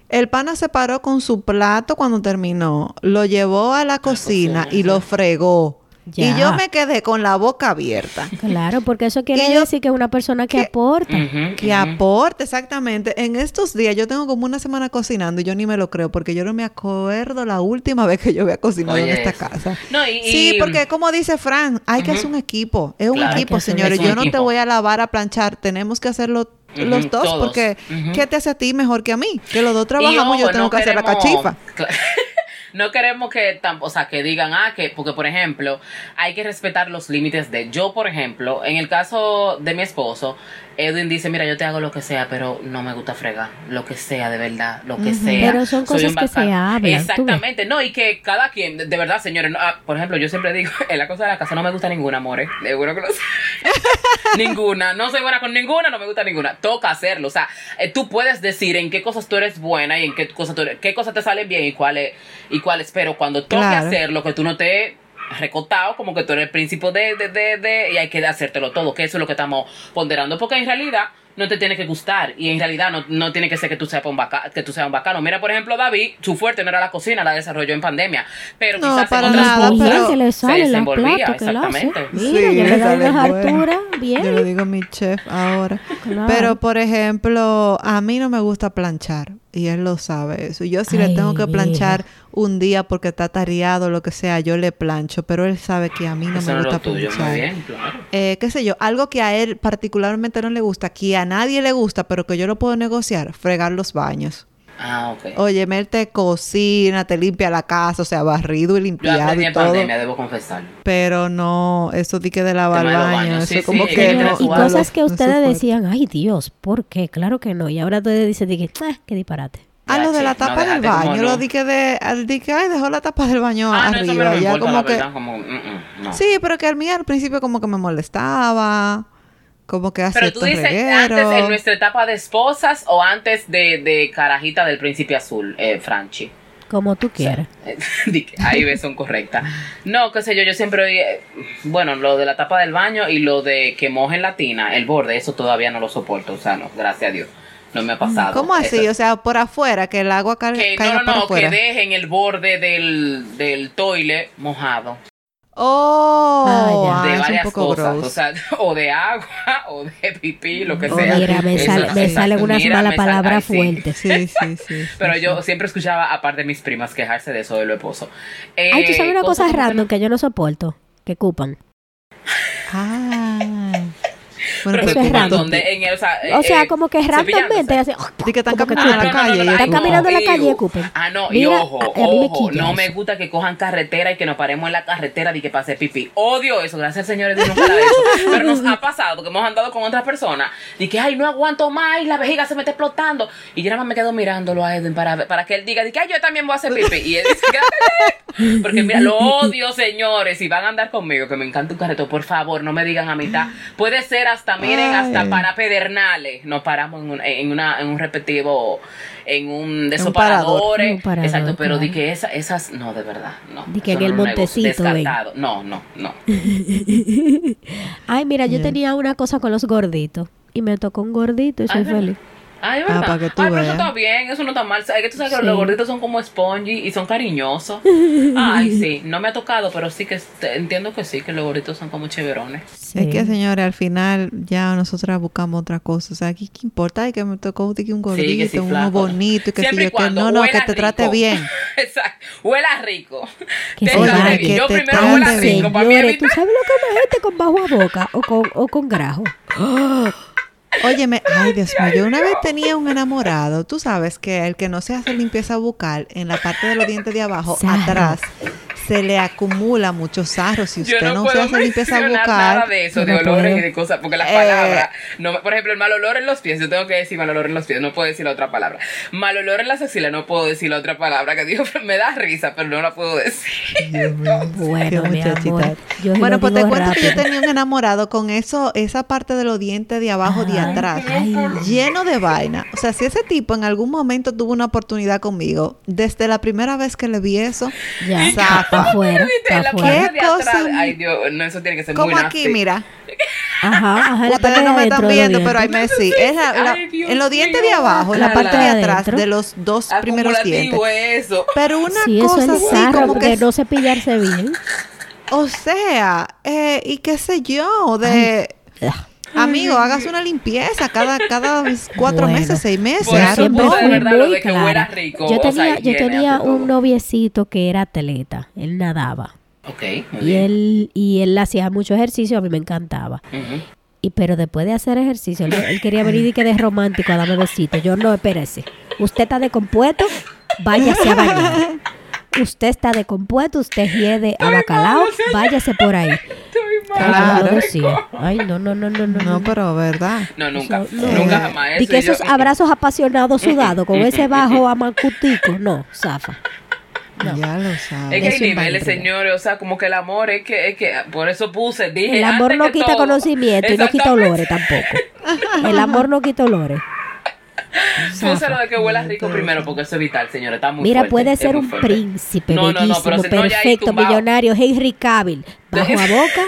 El pana se paró con su plato cuando terminó, lo llevó a la cocina cocina, y lo fregó. Ya. Y yo me quedé con la boca abierta. Claro, porque eso quiere Y yo- decir que es una persona que que- aporta. Que ujú. aporte, exactamente. En estos días yo tengo como una semana cocinando y yo ni me lo creo porque yo no me acuerdo la última vez que yo había cocinado en esta eso. casa. No, y- sí, y- porque como dice Fran, hay que hacer un equipo. Es un Claro. Equipo, un señores. equipo. Yo no te voy a lavar, a planchar. Tenemos que hacerlo los dos todos. porque. ¿qué te hace a ti mejor que a mí? Que los dos Y, trabajamos, yo ojo, tengo no que hacer la cachifa. *laughs* No queremos que, o sea, que digan, ah, que, porque por ejemplo, hay que respetar los límites de, yo por ejemplo, en el caso de mi esposo, Edwin dice, mira, yo te hago lo que sea, pero no me gusta fregar, lo que sea, de verdad, lo que sea. Pero son Soy cosas que se hablan. Exactamente, no, y que cada quien, de, de verdad, señores, no, ah, por ejemplo, yo siempre digo, *laughs* en la cosa de la casa no me gusta ninguna, amores, seguro que lo sé. *laughs* ninguna, no soy buena con ninguna, no me gusta ninguna. Toca hacerlo. O sea, eh, tú puedes decir en qué cosas tú eres buena y en qué cosas tú eres- qué cosas te salen bien y cuáles y cuáles. Pero cuando toque Claro. hacerlo, que tú no te recotado como que tú eres el príncipe de, de, de, de- y hay que hacértelo todo, que eso es lo que estamos ponderando, porque en realidad no te tiene que gustar y en realidad no, no tiene que ser que tú seas un bacano, que tú seas un bacano. Mira, por ejemplo, David, su fuerte no era la cocina, la desarrolló en pandemia, pero No, quizás para en otras nada, cosas pero- que le se sale la desenvolvía, exactamente. Mira, Sí, yo le sale las alturas, bien. Yo le digo a mi chef ahora. Claro. Pero, por ejemplo, a mí no me gusta planchar. Y él lo sabe eso. Yo si le tengo que mira. planchar un día porque está tareado o lo que sea, yo le plancho. Pero él sabe que a mí no Eso me gusta tuyo, planchar. muy bien, claro. Eh, qué sé yo, algo que a él particularmente no le gusta, que a nadie le gusta, pero que yo lo puedo negociar, fregar los baños. Ah, ok. Oye, él te cocina, te limpia la casa, o sea, barrido y Yo limpiado aprendí y en todo. pandemia, debo confesar. Pero no, eso di que de lavar baños, sí, como sí, que que no, tiene y cosas que ustedes decían, ay Dios, ¿por qué? Claro que no. Y ahora ustedes dicen, dije, ah, qué disparate. Ah, lo de la no, tapa del baño, no. lo di que de, al di que, ay, dejó la tapa del baño Ah, no, eso arriba, me ya importa, como la que, verdad, como, mm, mm, no. sí, pero que a mí al principio como que me molestaba, como que hace Pero tú dices antes en nuestra etapa de esposas o antes de, de carajita del príncipe azul, eh, Franchi. Como tú quieras. *laughs* Que Ahí ves, son correctas. No, qué sé yo, yo siempre oí, eh, bueno, lo de la tapa del baño y lo de que mojen la tina, el borde, eso todavía no lo soporto, o sea, no, gracias a Dios, no me ha pasado. ¿Cómo así? Eso- O sea, por afuera, que el agua ca- que caiga no, no, por no, que afuera. dejen el borde del, del toile mojado. Oh, Ah, ah, de un varias poco cosas, gross. o sea, *laughs* o de agua, *laughs* o de pipí, lo que Oh, sea. Mira, me, Eso, sal- me exacto, salen unas malas me sal- palabras fuertes. *laughs* Sí, sí, sí. Pero sí. yo siempre escuchaba, aparte de mis primas, quejarse de eso de lo esposo. Eh, Ay, tú sabes una cosa random que yo no soporto. Que cupan. Ay. Bueno, Pero Eso es random. donde en el, o sea, O sea, eh, como que randommente así. Di que están caminando en la calle. Están caminando en la calle escupen. Ah, no, y Mira, ojo, a- a mí me ojo, no eso. me gusta que cojan carretera y que nos paremos en la carretera y que pase pipí. Odio eso, gracias al Señor Dios nunca la he hecho. Pero nos ha pasado porque hemos andado con otras personas y que, ay, no aguanto más y la vejiga se me está explotando. Y yo nada más me quedo mirándolo a Edwin para, para que él diga, que, ay, yo también voy a hacer pipí. Y él dice, porque mira, lo odio, señores, si van a andar conmigo, que me encanta un carreto, por favor, no me digan a mitad. Puede ser hasta, miren, hasta para pedernales. Nos paramos en un, en una, en un respectivo, en un parador. desoparadores. Un parador, Exacto, pero di claro. que esa, esas, no, de verdad, no. Di que en el no negocio, montecito. Descartado. No, no, no. *laughs* Ay, mira, yo Yeah. tenía una cosa con los gorditos. Y me tocó un gordito y soy Ay, ¿verdad? Ay, ¿verdad? para que tú Ay, pero eso está bien, eso no está mal. Es que tú sabes que Sí. los gorditos son como spongy y son cariñosos. *laughs* Ay, sí, no me ha tocado, pero sí que entiendo que sí, que los gorditos son como chéverones. Es que, señores, al final ya nosotras buscamos otra cosa. O sea, ¿qué, qué importa? Ay, que me tocó un gordito, Sí, sí, uno flaco. bonito y que Siempre si yo que cuando no, no, que te trate rico. bien. *laughs* Exacto. Huela rico. *laughs* Que Te trate bien. Yo te primero huela rico. Para mí Señores, ¿tú sabes lo que es gente con bajo a boca o con, o con grajo? *gasps* *gasps* *gasps* Óyeme, *laughs* ay Dios mío, yo una vez tenía un enamorado, tú sabes que el que no se hace limpieza bucal en la parte de los dientes de abajo, atrás, se le acumula mucho sarro. Si usted no, no, se hace limpieza mencionar nada bucal, de eso, de no olores puedo. y de cosas, porque las Eh. palabras, no, me- por ejemplo, el mal olor en los pies, yo tengo que decir mal olor en los pies, no puedo decir la otra palabra. Mal olor en las axilas, no puedo decir la otra palabra, que digo, *laughs* me da risa, pero no la puedo decir. Bueno, mi muchachita. amor, yo Bueno, pues te cuento que yo tenía un enamorado con eso, esa parte de los dientes de abajo de atrás, ay. lleno de vaina. O sea, si ese tipo en algún momento tuvo una oportunidad conmigo, desde la primera vez que le vi eso, Ya, *laughs* afuera, está En la afuera. parte de ¿Qué atrás, cosa? ay Dios, no, eso tiene que ser muy como aquí, mira. Ajá, ajá, Ustedes de no me están viendo, pero ahí me sí. Es la- la- Ay, en los dientes de abajo, en la parte de atrás de los dos primeros dientes. Eso. Pero una Sí, eso cosa es así como que, no cepillarse bien. o sea, eh, y qué sé yo, de amigo, hagas una limpieza cada cada cuatro Bueno. meses, seis meses. Por eso siempre fui lo muy de que rico, yo o sea, tenía, yo tenía un noviecito que era atleta, él nadaba Ok, muy y bien. él y él hacía mucho ejercicio, a mí me encantaba. Ujú. Y pero después de hacer ejercicio, él, él quería venir y que de romántico a darme besitos. Yo no, espérese. Usted está descompuesto, váyase a bañar. *laughs* Usted está descompuesto, usted hiede a bacalao, váyase por ahí. Ay, Claro. no, no, no, no, no. No, pero verdad. No, nunca. Eso, no. Nunca jamás. Y que yo- esos abrazos apasionados sudados con ese bajo *laughs* amacutico, no, zafa. No. Ya lo Es sabes. que hay es niveles, señores, o sea, como que el amor es que, es que por eso puse, dije. El amor antes no que quita todo. conocimiento y no quita olores tampoco. El amor no quita olores. *laughs* Puse lo de que huela rico primero porque eso es vital, señores. Está muy Mira, fuerte, puede ser un fuerte. príncipe No, no, no, bellísimo, no, ahí perfecto, millonario, Henry Cavill, *laughs* bajo a boca,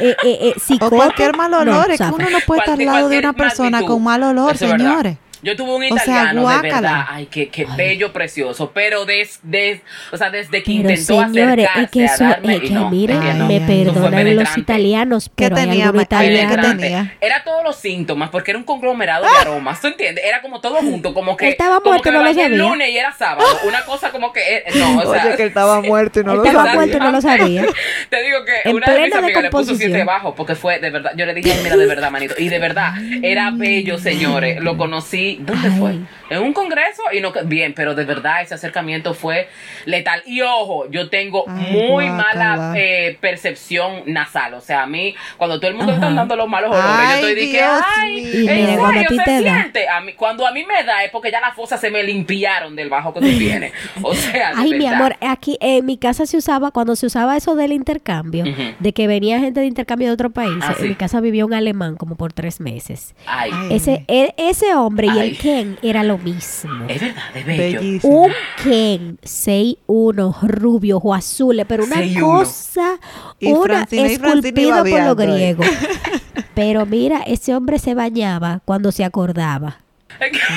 eh, eh, eh, O cualquier mal olor, es que uno no puede estar al lado de una persona magnitud. con mal olor, Eso es verdad. Yo tuve un O sea, italiano de verdad, ay, qué, qué bello, precioso, pero des, des, o sea, desde que Pero intentó señores, acercarse es que eso, a darme, es y que no, miren, es que Ay, no. me ay, fue perdonan los italianos, pero hay tenía, ay, ¿qué italianos. tenía? Penetrante. Era todos los síntomas, porque era un conglomerado de aromas, ¿tú entiendes? Era como todo junto, como que, Él estaba como muerto, que me no lo el sabía. lunes y era sábado, una cosa como que, eh, no, o sea, Oye, que él estaba muerto y no lo estaba sabía. muerto y no lo sabía. Te digo que En una de mis amigas le puso siete bajo porque fue de verdad. Yo le dije, "Ay, mira, de verdad, manito. Y de verdad, era bello, señores. Lo conocí. ¿Dónde Ay. fue? En un congreso y no. Bien, pero de verdad ese acercamiento fue letal. Y ojo, yo tengo Ay, muy mala eh, percepción nasal. O sea, a mí, cuando todo el mundo Ajá. está dando los malos olores, Ay, yo estoy Dios ay, ¿en mira, cuando a serio se te da. siente? A mí, cuando a mí me da es porque ya las fosas se me limpiaron del bajo que tú *laughs* tienes. O sea, Ay, mi amor, aquí en mi casa se usaba, cuando se usaba eso del intercambio, de que venía gente de intercambio de otro país, Ah, en sí. mi casa vivía un alemán como por tres meses. Ay. Ay. Ese, e- ese hombre y el Ken era lo mismo. Es verdad, es bello. Bellísimo. Un Ken 6'1 rubio o azul, pero una 6'1. cosa, Y una Francina y Francina esculpido por lo babeando ahí. griego. *laughs* Pero mira, ese hombre se bañaba cuando se acordaba.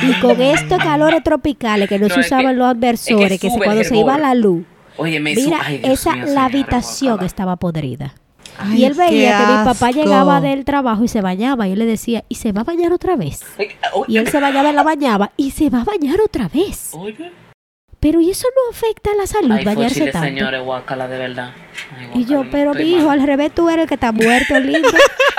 Y con estos calores tropicales que no, No, se es usaban que- los adversores, es que que se- sube el cuando se iba hervor. la luz, Oye, me su- mira, ay, Dios esa mío, la señora, habitación estaba podrida. Ay, y él veía que mi papá llegaba del trabajo y se bañaba. Y él le decía, ¿y se va a bañar otra vez? Y él se bañaba en la bañaba y se va a bañar otra vez. Oye. Pero ¿y eso no afecta a la salud, Ay, bañarse tanto? señores, guácala, de verdad. Ay, Y yo, pero mi hijo, al revés tú eres el que está muerto, lindo. *laughs*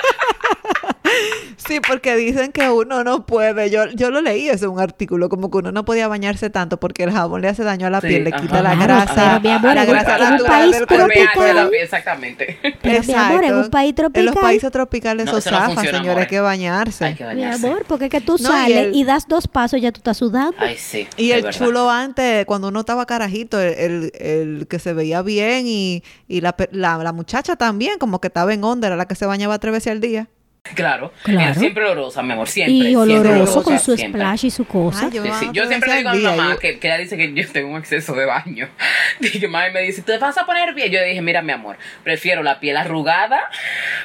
Sí, porque dicen que uno no puede. Yo, yo lo leí eso en un artículo, como que uno no podía bañarse tanto porque el jabón le hace daño a la Sí, piel, le ajá. quita la grasa, pero mi amor, la en un- grasa en un natural país del tropical. Exactamente. Pero mi amor, en un país En tropical. los países tropicales No, eso no señores, amor. hay que bañarse. Hay que Mi amor, porque es que tú y sales el- y, das dos pasos ya tú estás sudando. Ay, sí. Y el verdad. chulo antes, cuando uno estaba carajito, el, el- el que se veía bien y, y la, la, la muchacha también, como que estaba en onda, era la que se bañaba tres veces al día. Claro. Claro. Siempre olorosa, mi amor. Siempre. y siempre oloroso con su siempre. splash y su cosa. Ay, yo Sí, sí. Yo siempre le digo a mi mamá yo- que, que ella dice que yo tengo un exceso de baño. *laughs* Y que mami me dice, ¿te vas a poner bien? Yo le dije, mira, mi amor, prefiero la piel arrugada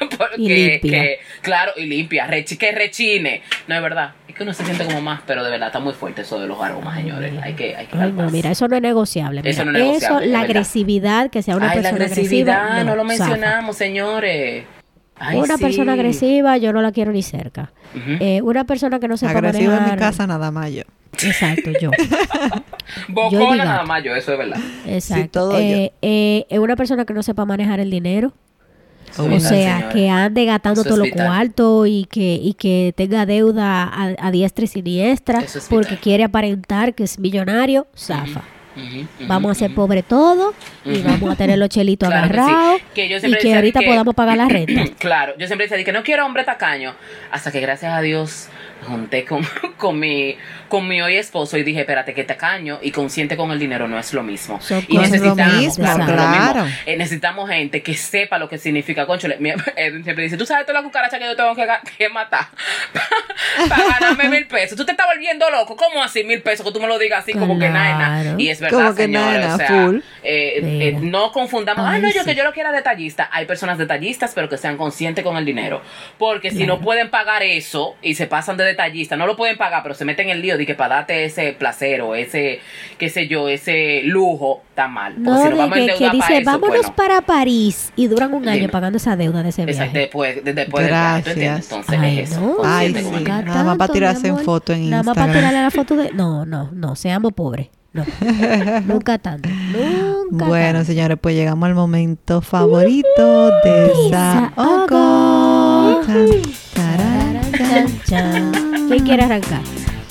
*laughs* porque, Y limpia. que- claro, y limpia, rechi- que rechine. No es verdad. Es que uno se siente como más, pero de verdad está muy fuerte eso de los aromas, señores. Hay que, hay que Ay, no, mira, eso no es negociable. Eso mira. no es negociable, Eso, es la verdad. agresividad, que sea una Ay, la persona agresividad, agresiva. no, lo zafa. mencionamos, señores. Ay, una sí. persona agresiva, yo no la quiero ni cerca. Eh, una persona que no sepa Agresiva en mi manejar- casa nada más yo. Exacto, yo. *laughs* Bocona nada más yo, eso es verdad. Exacto. todo eh, eh, eh, una persona que no sepa manejar el dinero. Eso O sea, que ande gastando todo lo cuarto y que, y que tenga deuda a, a diestra y siniestra es porque quiere aparentar que es millonario, zafa. Vamos a ser pobres todos y vamos a tener los chelitos Claro que sí. agarrados Que yo y que ahorita que- podamos pagar la renta. *clears throat* Claro, yo siempre decía que no quiero hombre tacaño. Hasta que gracias a Dios junté con, *laughs* con, mi, con mi hoy esposo y dije, espérate, que tacaño y consciente con el dinero no es lo mismo. Son y lo necesitamos, mismo, claro, lo mismo. Eh, necesitamos gente que sepa lo que significa. Concho, mi- *laughs* Edwin siempre dice, tú sabes toda la cucaracha que yo tengo que, que matar *laughs* para ganarme mil pesos. Tú te estás volviendo loco. ¿Cómo así mil pesos? Que tú me lo digas así como que nada. Y es verdad, señores. nada, o sea, eh, eh, no confundamos. Ay, Ay, no, yo sí. que yo lo quiera detallista. Hay personas detallistas, pero que sean conscientes con el dinero. Porque si no pueden pagar eso y se pasan de detallista, no lo pueden pagar, pero se meten en el lío de que para darte ese placer o ese, qué sé yo, ese lujo, está mal. Porque No, si nos a que, dice, para eso, vámonos bueno, para París y duran un año Dime. pagando esa deuda de ese Exacto, viaje. después, de- después del viaje, ¿tú entiendes? Gracias. Entonces Ay, es eso. no, Ay, sí. Nada más para tirarse en foto en Nada más para Instagram. tirarle la foto de... No, no, no, seamos pobres. No, *laughs* nunca tanto. Nunca Bueno, tanto. señores, pues llegamos al momento favorito de. Tarán, Chan, chan. ¿Quién quiere arrancar?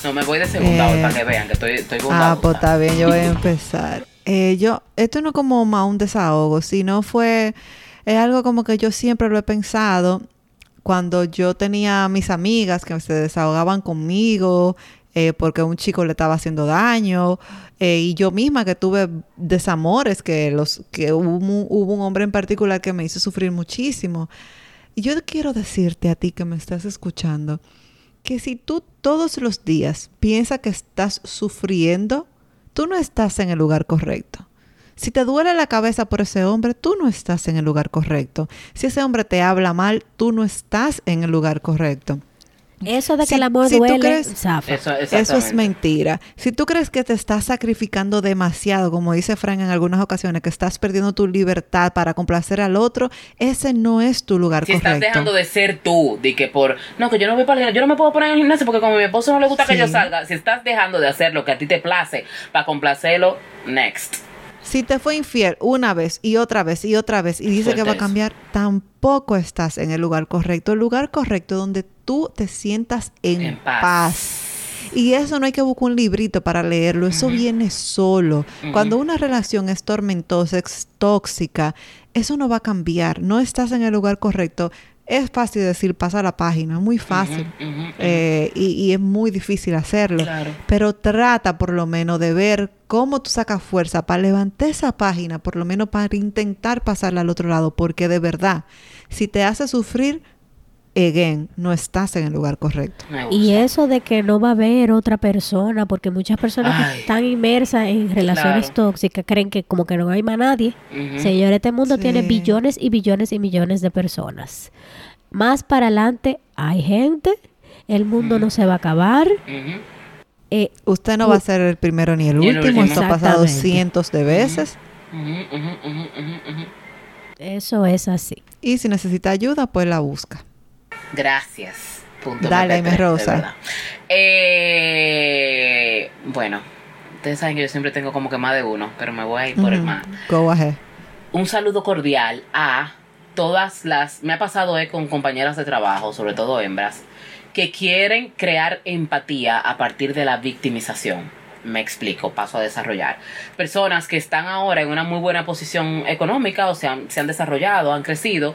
No, me voy de segunda Eh, para que vean que estoy, estoy Ah, pues está bien, yo voy a empezar. Eh, yo, esto no es como más un desahogo, sino fue, es algo como que yo siempre lo he pensado cuando yo tenía a mis amigas que se desahogaban conmigo eh, porque un chico le estaba haciendo daño eh, y yo misma que tuve desamores que los que hubo, un- hubo un hombre en particular que me hizo sufrir muchísimo y yo quiero decirte a ti que me estás escuchando que si tú todos los días piensas que estás sufriendo, tú no estás en el lugar correcto. Si te duele la cabeza por ese hombre, tú no estás en el lugar correcto. Si ese hombre te habla mal, tú no estás en el lugar correcto. Eso de que Si- el amor si duele, crees- zafa. Eso, Eso es mentira. Si tú crees que te estás sacrificando demasiado, como dice Frank en algunas ocasiones, que estás perdiendo tu libertad para complacer al otro, ese no es tu lugar Si correcto. estás dejando de ser tú, de que por, no, que yo no voy para el yo no me puedo poner en el gimnasio porque como a mi esposo no le gusta que yo salga, si estás dejando de hacer lo que a ti te place para complacerlo, next. Si te fue infiel una vez y otra vez y otra vez y dice que va a eso. cambiar, tampoco estás en el lugar correcto. El lugar correcto donde tú te sientas en, En paz. paz. Y eso no hay que buscar un librito para leerlo, eso viene solo. Cuando una relación es tormentosa, es tóxica, eso no va a cambiar. No estás en el lugar correcto. Es fácil decir, pasa la página, muy fácil. Eh, y, y es muy difícil hacerlo. Claro. Pero trata por lo menos de ver cómo tú sacas fuerza para levantar esa página, por lo menos para intentar pasarla al otro lado, porque de verdad, si te hace sufrir, again, no estás en el lugar correcto. Y eso de que no va a haber otra persona, porque muchas personas que están inmersas en relaciones Claro. tóxicas creen que como que no hay más nadie. Señor, este mundo tiene billones y billones y millones de personas. Más para adelante hay gente, el mundo no se va a acabar. Eh, Usted no va a ser el primero ni el Ni el último. último. Esto ha pasado cientos de veces. Eso es así. Y si necesita ayuda, pues la busca. Gracias. Punto Dale, MP3, Aime de Rosa. Eh, bueno, ustedes saben que yo siempre tengo como que más de uno, pero me voy a ir por el más. Go ahead. Un saludo cordial a todas las... Me ha pasado eh, con compañeras de trabajo, sobre todo hembras, que quieren crear empatía a partir de la victimización. Me explico, paso a desarrollar. Personas que están ahora en una muy buena posición económica, o sea, se han desarrollado, han crecido,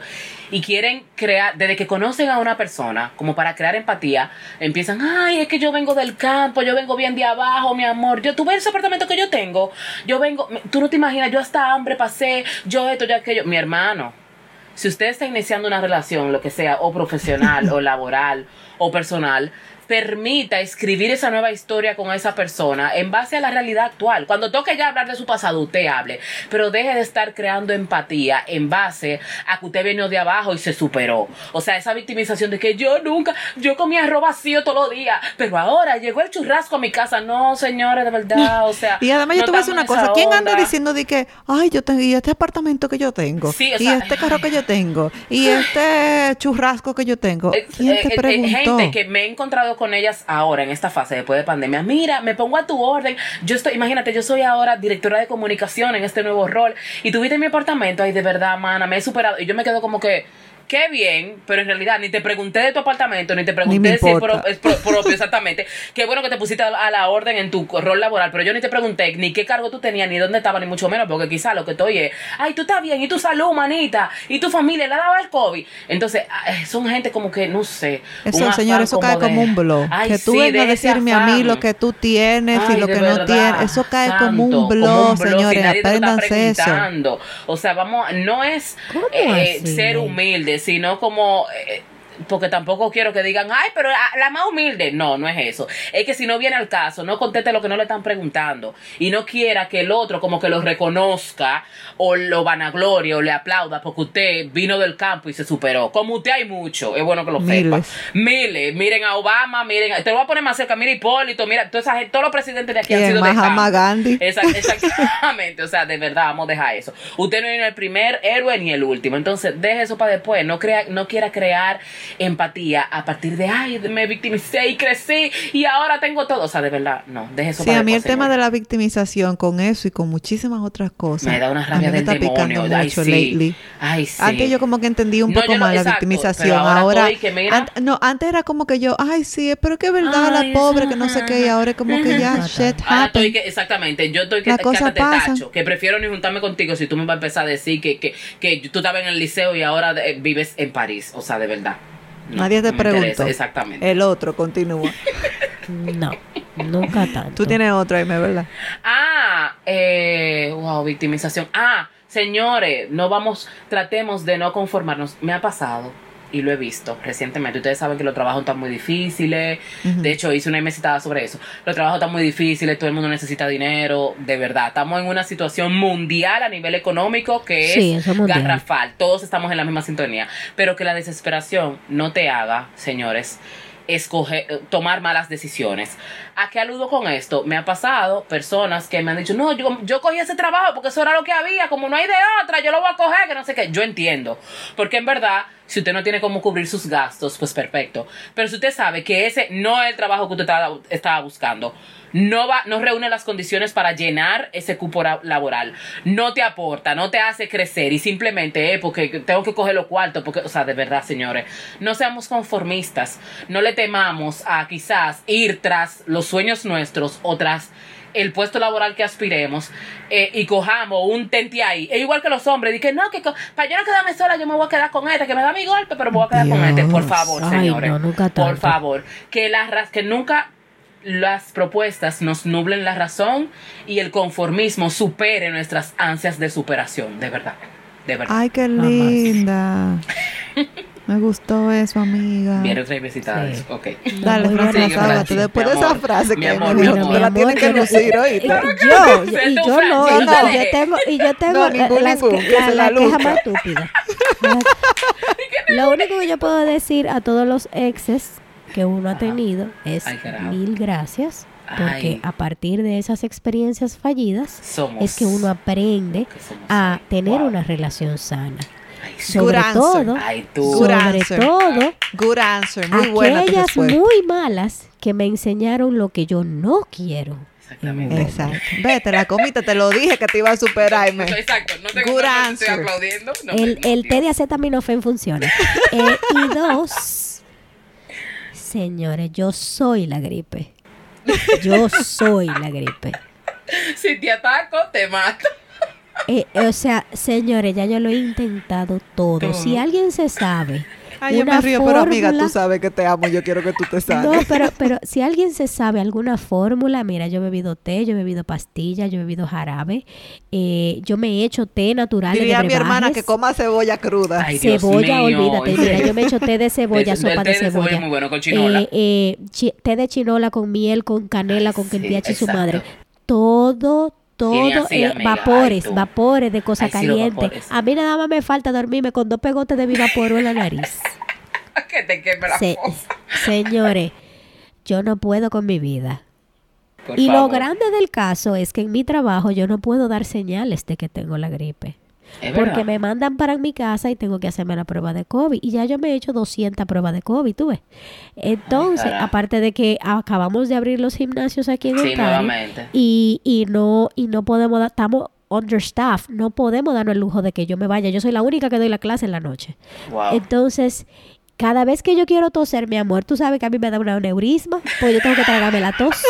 y quieren crear, desde que conocen a una persona, como para crear empatía, empiezan, ay, es que yo vengo del campo, yo vengo bien de abajo, mi amor, yo, tú ves ese apartamento que yo tengo, yo vengo, tú no te imaginas, yo hasta hambre pasé, yo esto, yo aquello, mi hermano, si usted está iniciando una relación, lo que sea, o profesional, *laughs* o laboral, o personal, permita escribir esa nueva historia con esa persona en base a la realidad actual. Cuando toque ya hablar de su pasado, usted hable, pero deje de estar creando empatía en base a que usted vino de abajo y se superó. O sea, esa victimización de que yo nunca, yo comía arroz vacío todos los días, pero ahora llegó el churrasco a mi casa. No, señores, de verdad, o sea. Y además yo no te voy a decir una cosa. ¿Quién anda diciendo de que, ay, yo tengo, y este apartamento que yo tengo, Sí, o y este carro que yo tengo, y *laughs* este churrasco que yo tengo? Eh, ¿Quién eh, te eh, preguntó? gente que me he encontrado con ellas ahora en esta fase después de pandemia. Mira, me pongo a tu orden. Yo estoy, imagínate, yo soy ahora directora de comunicación en este nuevo rol y tuviste mi apartamento. Ay, de verdad, mana, me he superado. Y yo me quedo como que. Qué bien, pero en realidad ni te pregunté de tu apartamento, ni te Ni pregunté me si es, pro- es pro- *laughs* propio exactamente. Qué bueno que te pusiste a la orden en tu rol laboral, pero yo ni te pregunté ni qué cargo tú tenías, ni dónde estaba, ni mucho menos, porque quizá lo que estoy es, ay, tú estás bien, y tu salud, manita, y tu familia, le ha dado el COVID. Entonces, ay, son gente como que, no sé. Eso, un señor, eso cae de- como un blog. Ay, que tú sí, vengas a decirme a mí lo que tú tienes y lo que no tienes. Eso cae como un blog, señores. nadie te lo está Apréndanse eso. O sea, vamos, no es ¿Cómo eh, así? ser humilde, sino como... eh, porque tampoco quiero que digan, ay, pero la, la más humilde. No, no es eso. Es que si no viene al caso, no conteste lo que no le están preguntando. Y no quiera que el otro como que lo reconozca o lo vanaglorie o le aplauda porque usted vino del campo y se superó. Como usted hay mucho, es bueno que lo sepa. Miles. Miren a Obama, miren, a- te lo voy a poner más cerca, mira Hipólito, mira, toda esa gente, todos los presidentes de aquí han sido de Mahatma campo. Gandhi. Exactamente, o sea, de verdad, vamos a dejar eso. Usted no es el primer héroe ni el último, entonces deje eso para después, no crea, no quiera crear empatía a partir de, ay, me victimicé y crecí y ahora tengo todo, o sea, de verdad, no, deje eso Sí, para a mí el tema de la victimización con eso y con muchísimas otras cosas. me da una rabia me del está picando ay, mucho sí, lately. ay, sí. Antes yo como que entendí un No, poco no- más la victimización. ahora que mira- no, antes era como que yo, ay, sí, pero que es verdad, Ay, la pobre, que no sé qué, y ahora es como que ya, shit estoy que, exactamente, yo estoy que, Las que cosas hasta te tacho, que prefiero ni juntarme contigo si tú me vas a empezar a decir que, que, que tú estabas en el liceo y ahora eh, vives en París, o sea, de verdad. No, Nadie te preguntó. Exactamente. El otro continúa. *laughs* No, nunca tanto. Tú tienes otro, Aime, ¿verdad? Ah, eh, wow, victimización. Ah, señores, no vamos, tratemos de no conformarnos. Me ha pasado y lo he visto recientemente. Ustedes saben que los trabajos están muy difíciles. De hecho, hice una investitada sobre eso. Los trabajos están muy difíciles, todo el mundo necesita dinero. De verdad, estamos en una situación mundial a nivel económico que Sí, es garrafal. Todos estamos en la misma sintonía. Pero que la desesperación no te haga, señores, escoger, eh, tomar malas decisiones. ¿A qué aludo con esto? Me ha pasado personas que me han dicho, no, yo, yo cogí ese trabajo porque eso era lo que había, como no hay de otra, yo lo voy a coger, que no sé qué. Yo entiendo. Porque en verdad, si usted no tiene cómo cubrir sus gastos, pues perfecto. Pero si usted sabe que ese no es el trabajo que usted estaba, estaba buscando, no va, no reúne las condiciones para llenar ese cupo ra- laboral, no te aporta, no te hace crecer y simplemente, eh, porque tengo que coger los cuartos, porque, o sea, de verdad, señores, no seamos conformistas, no le temamos a quizás ir tras los sueños nuestros o tras el puesto laboral que aspiremos eh, y cojamos un tente ahí. Es igual que los hombres, dicen, no, que para yo no quedarme sola, yo me voy a quedar con este, que me da mi golpe, pero me voy a quedar con este. Por favor, Ay, señores. no, nunca por favor. Que, las que nunca las propuestas nos nublen la razón y el conformismo supere nuestras ansias de superación, de verdad. De verdad. Ay, qué linda. *laughs* Me gustó eso, amiga. Bien revisitada. Sí. Ok. Dale, Muy Francis, buena desahógate. frase. Después de esa frase mi que amor, me mi dijo, amor. te la tienen que lucir, y- Yo, y yo no, no, yo tengo, y yo tengo No, la- ningún, las ningún, la, la la queja más estúpida. *laughs* Lo único que yo puedo decir a todos los exes que uno ha tenido es Ay, mil gracias, porque Ay. a partir de esas experiencias fallidas Somos. es que uno aprende que a tener Wow. una relación sana. Ay. Sobre answer. todo, Ay. Good sobre answer. todo, Good answer. Muy buena aquellas muy malas que me enseñaron lo que yo no quiero. Exactamente. Exacto. Vete, la comita, te lo dije que te iba a superar. y *laughs* me- Exacto. No te Good answer. estoy aplaudiendo. No, el, té de acetaminofén funciona. *laughs* Eh, y dos, señores, yo soy la gripe. Yo soy la gripe. *laughs* Si te ataco, te mato. Eh, o sea, señores, ya yo lo he intentado todo. Todo. Si alguien se sabe. Ay, yo una me río, pero amiga, fórmula- tú sabes que te amo. Yo quiero que tú te *laughs* No, sanes. pero, pero si alguien se sabe alguna fórmula, mira, yo he bebido té, yo he bebido pastilla, yo he bebido jarabe, eh, yo me he hecho té natural Diría a de mi hermana que coma cebolla cruda. Ay, Dios cebolla, mío. olvídate. Mira, yo me echo té de cebolla, sopa té de cebolla. es muy bueno con chinola. Eh, eh, chi- té de chinola con miel, con canela, con Sí, quentiachi y su madre. Todo, todo, así, eh, amiga. vapores, Ay, vapores de cosa Ay, caliente. A mí nada más me falta dormirme con dos pegotes de mi vapor en la nariz. *laughs* que te queme la Se- fosa. señores, yo no puedo con mi vida. Por y lo grande del caso es que en mi trabajo yo no puedo dar señales de que tengo la gripe. Es Porque verdad. me mandan para mi casa y tengo que hacerme la prueba de COVID. Y ya yo me he hecho 200 pruebas de COVID, tú ves. Entonces, aparte de que acabamos de abrir los gimnasios aquí en Sí, Ontario y, y no y no podemos, dar- estamos understaffed, no podemos darnos el lujo de que yo me vaya. Yo soy la única que doy la clase en la noche. Wow. Entonces, cada vez que yo quiero toser, mi amor, tú sabes que a mí me da un aneurisma, porque yo tengo que tragarme la tos. *laughs*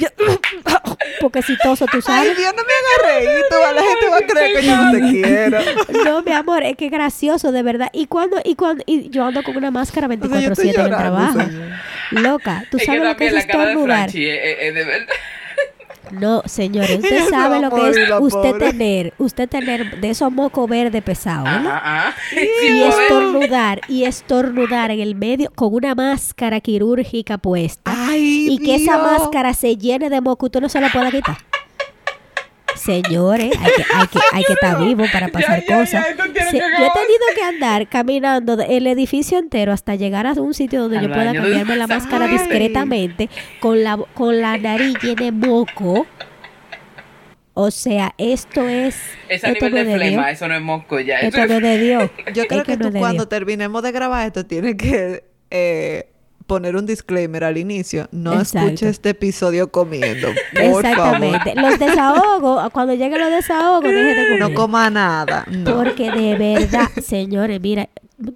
Yo- *clears throat* porque si toso, tú Ay, sabes. Dios, no me hagas reír. tú, La gente va a creer que yo no te quiero. No, mi amor, es que gracioso, de verdad. Y cuando, y cuando, y yo ando con una máscara O sea, 24-7 en el trabajo. señor. Loca, tú es que sabes lo que es estornudar. Es, es- es de verdad. No, señores, *laughs* usted sabe lo que es usted pobre. tener, usted tener de esos mocos verde pesado, ¿no? Ajá, ajá. y Sí, *laughs* estornudar y estornudar en el medio con una máscara quirúrgica puesta Ay, y que esa máscara se llene de moco usted no se la pueda quitar señores hay que hay que hay que estar vivo para pasar Ya, cosas ya, Se- yo he tenido que andar caminando el edificio entero hasta llegar a un sitio donde Al yo pueda cambiarme la máscara Ay. discretamente con la con la nariz llena de moco o sea esto es Es a esto nivel no de es de flema, Dios eso no es mosco ya. esto no es de Dios Yo Es creo que no tú cuando Dios. terminemos de grabar esto tienes que eh, poner un disclaimer al inicio. No Exacto. escuche este episodio comiendo. *laughs* Por Exactamente. favor. Los desahogos, cuando lleguen los desahogos, deje de comer. No coma nada. No. Porque de verdad, señores, mira,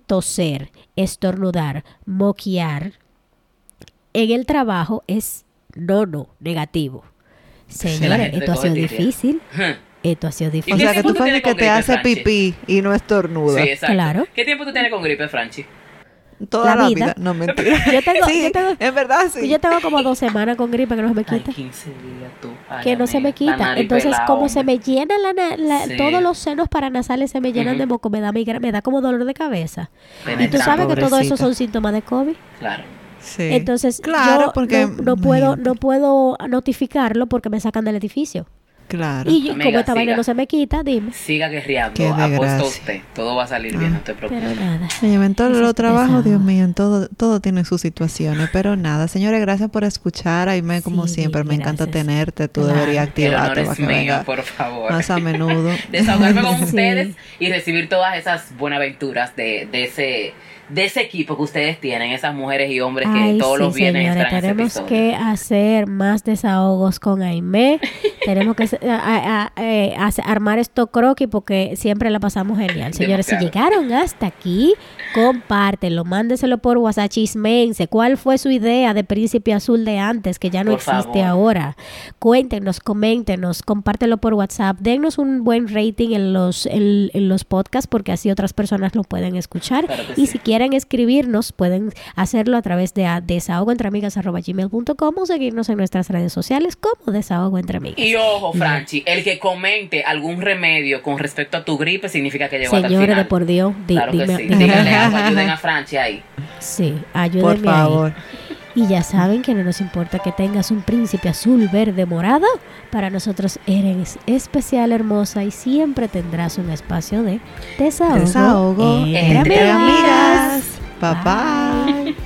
toser, estornudar, moquear en el trabajo es no, no, negativo. Señores, esto ha sido difícil. Esto ha sido O ¿Y difícil. qué sea que tú tú que te gripe, hace Franchi? pipí y no estornuda. Sí, exacto. Claro. ¿Qué tiempo tú tienes con gripe, Franchi? Toda La la, vida. vida. No, mentira. *laughs* Yo tengo- sí, yo tengo- en verdad sí. Yo tengo como dos semanas con gripe que no se me Ay, quita. 15 días tú. Ay, que no se me quita. Entonces, como se me llena la, na- la- Sí. todos los senos paranasales se me llenan de moco, me da migra- me da como dolor de cabeza. Y tú sabes que todo eso son síntomas de COVID. Claro. Sí. Entonces, claro, yo porque no, no puedo no puedo notificarlo porque me sacan del edificio. Claro. Y yo- Amiga, como esta vaina no se me quita, dime. Siga guerreando. Apuesto a usted. Todo va a salir bien, Ah. no te preocupes. Pero nada. En todos los trabajos, Dios mío, en todo, todo tiene sus situaciones, pero nada, señores, gracias por escuchar, Aime, como Sí, siempre, me encanta tenerte, tú Claro. deberías El honor activarte es para que mío, venga por favor. más a menudo. *laughs* Desahogarme con *laughs* Sí. ustedes y recibir todas esas buenaventuras de, de ese de ese equipo que ustedes tienen, esas mujeres y hombres que Ay, todos sí, los viernes señores, están en ese tenemos que hacer más desahogos con Aime. *laughs* tenemos que a- a- a- eh, armar esto croquis porque siempre la pasamos genial. Señores, si llegaron hasta aquí, compártelo, mándeselo por WhatsApp, chismense. ¿Cuál fue su idea de Príncipe Azul de antes, que ya no Por existe favor. ahora? Cuéntenos, coméntenos, compártelo por WhatsApp. Dennos un buen rating en los, en, en los podcasts porque así otras personas lo pueden escuchar. Claro y sí. si quieren escribirnos, pueden hacerlo a través de desahogoentreamigas.gmail.com o seguirnos en nuestras redes sociales como Desahogo Entre Amigas. Y ojo, Franchi, el que comente algún remedio con respecto a tu gripe significa que llegó hasta el Señores final. de por Dios, di- Claro que dime- sí. dime- Díganle algo, ayuden a Franchi ahí. Sí, Por ayúdenme ahí. Y ya saben que no nos importa que tengas un príncipe azul, verde, morado. Para nosotros eres especial, hermosa y siempre tendrás un espacio de desahogo, Desahogo entre entre amigas. amigas. Bye bye.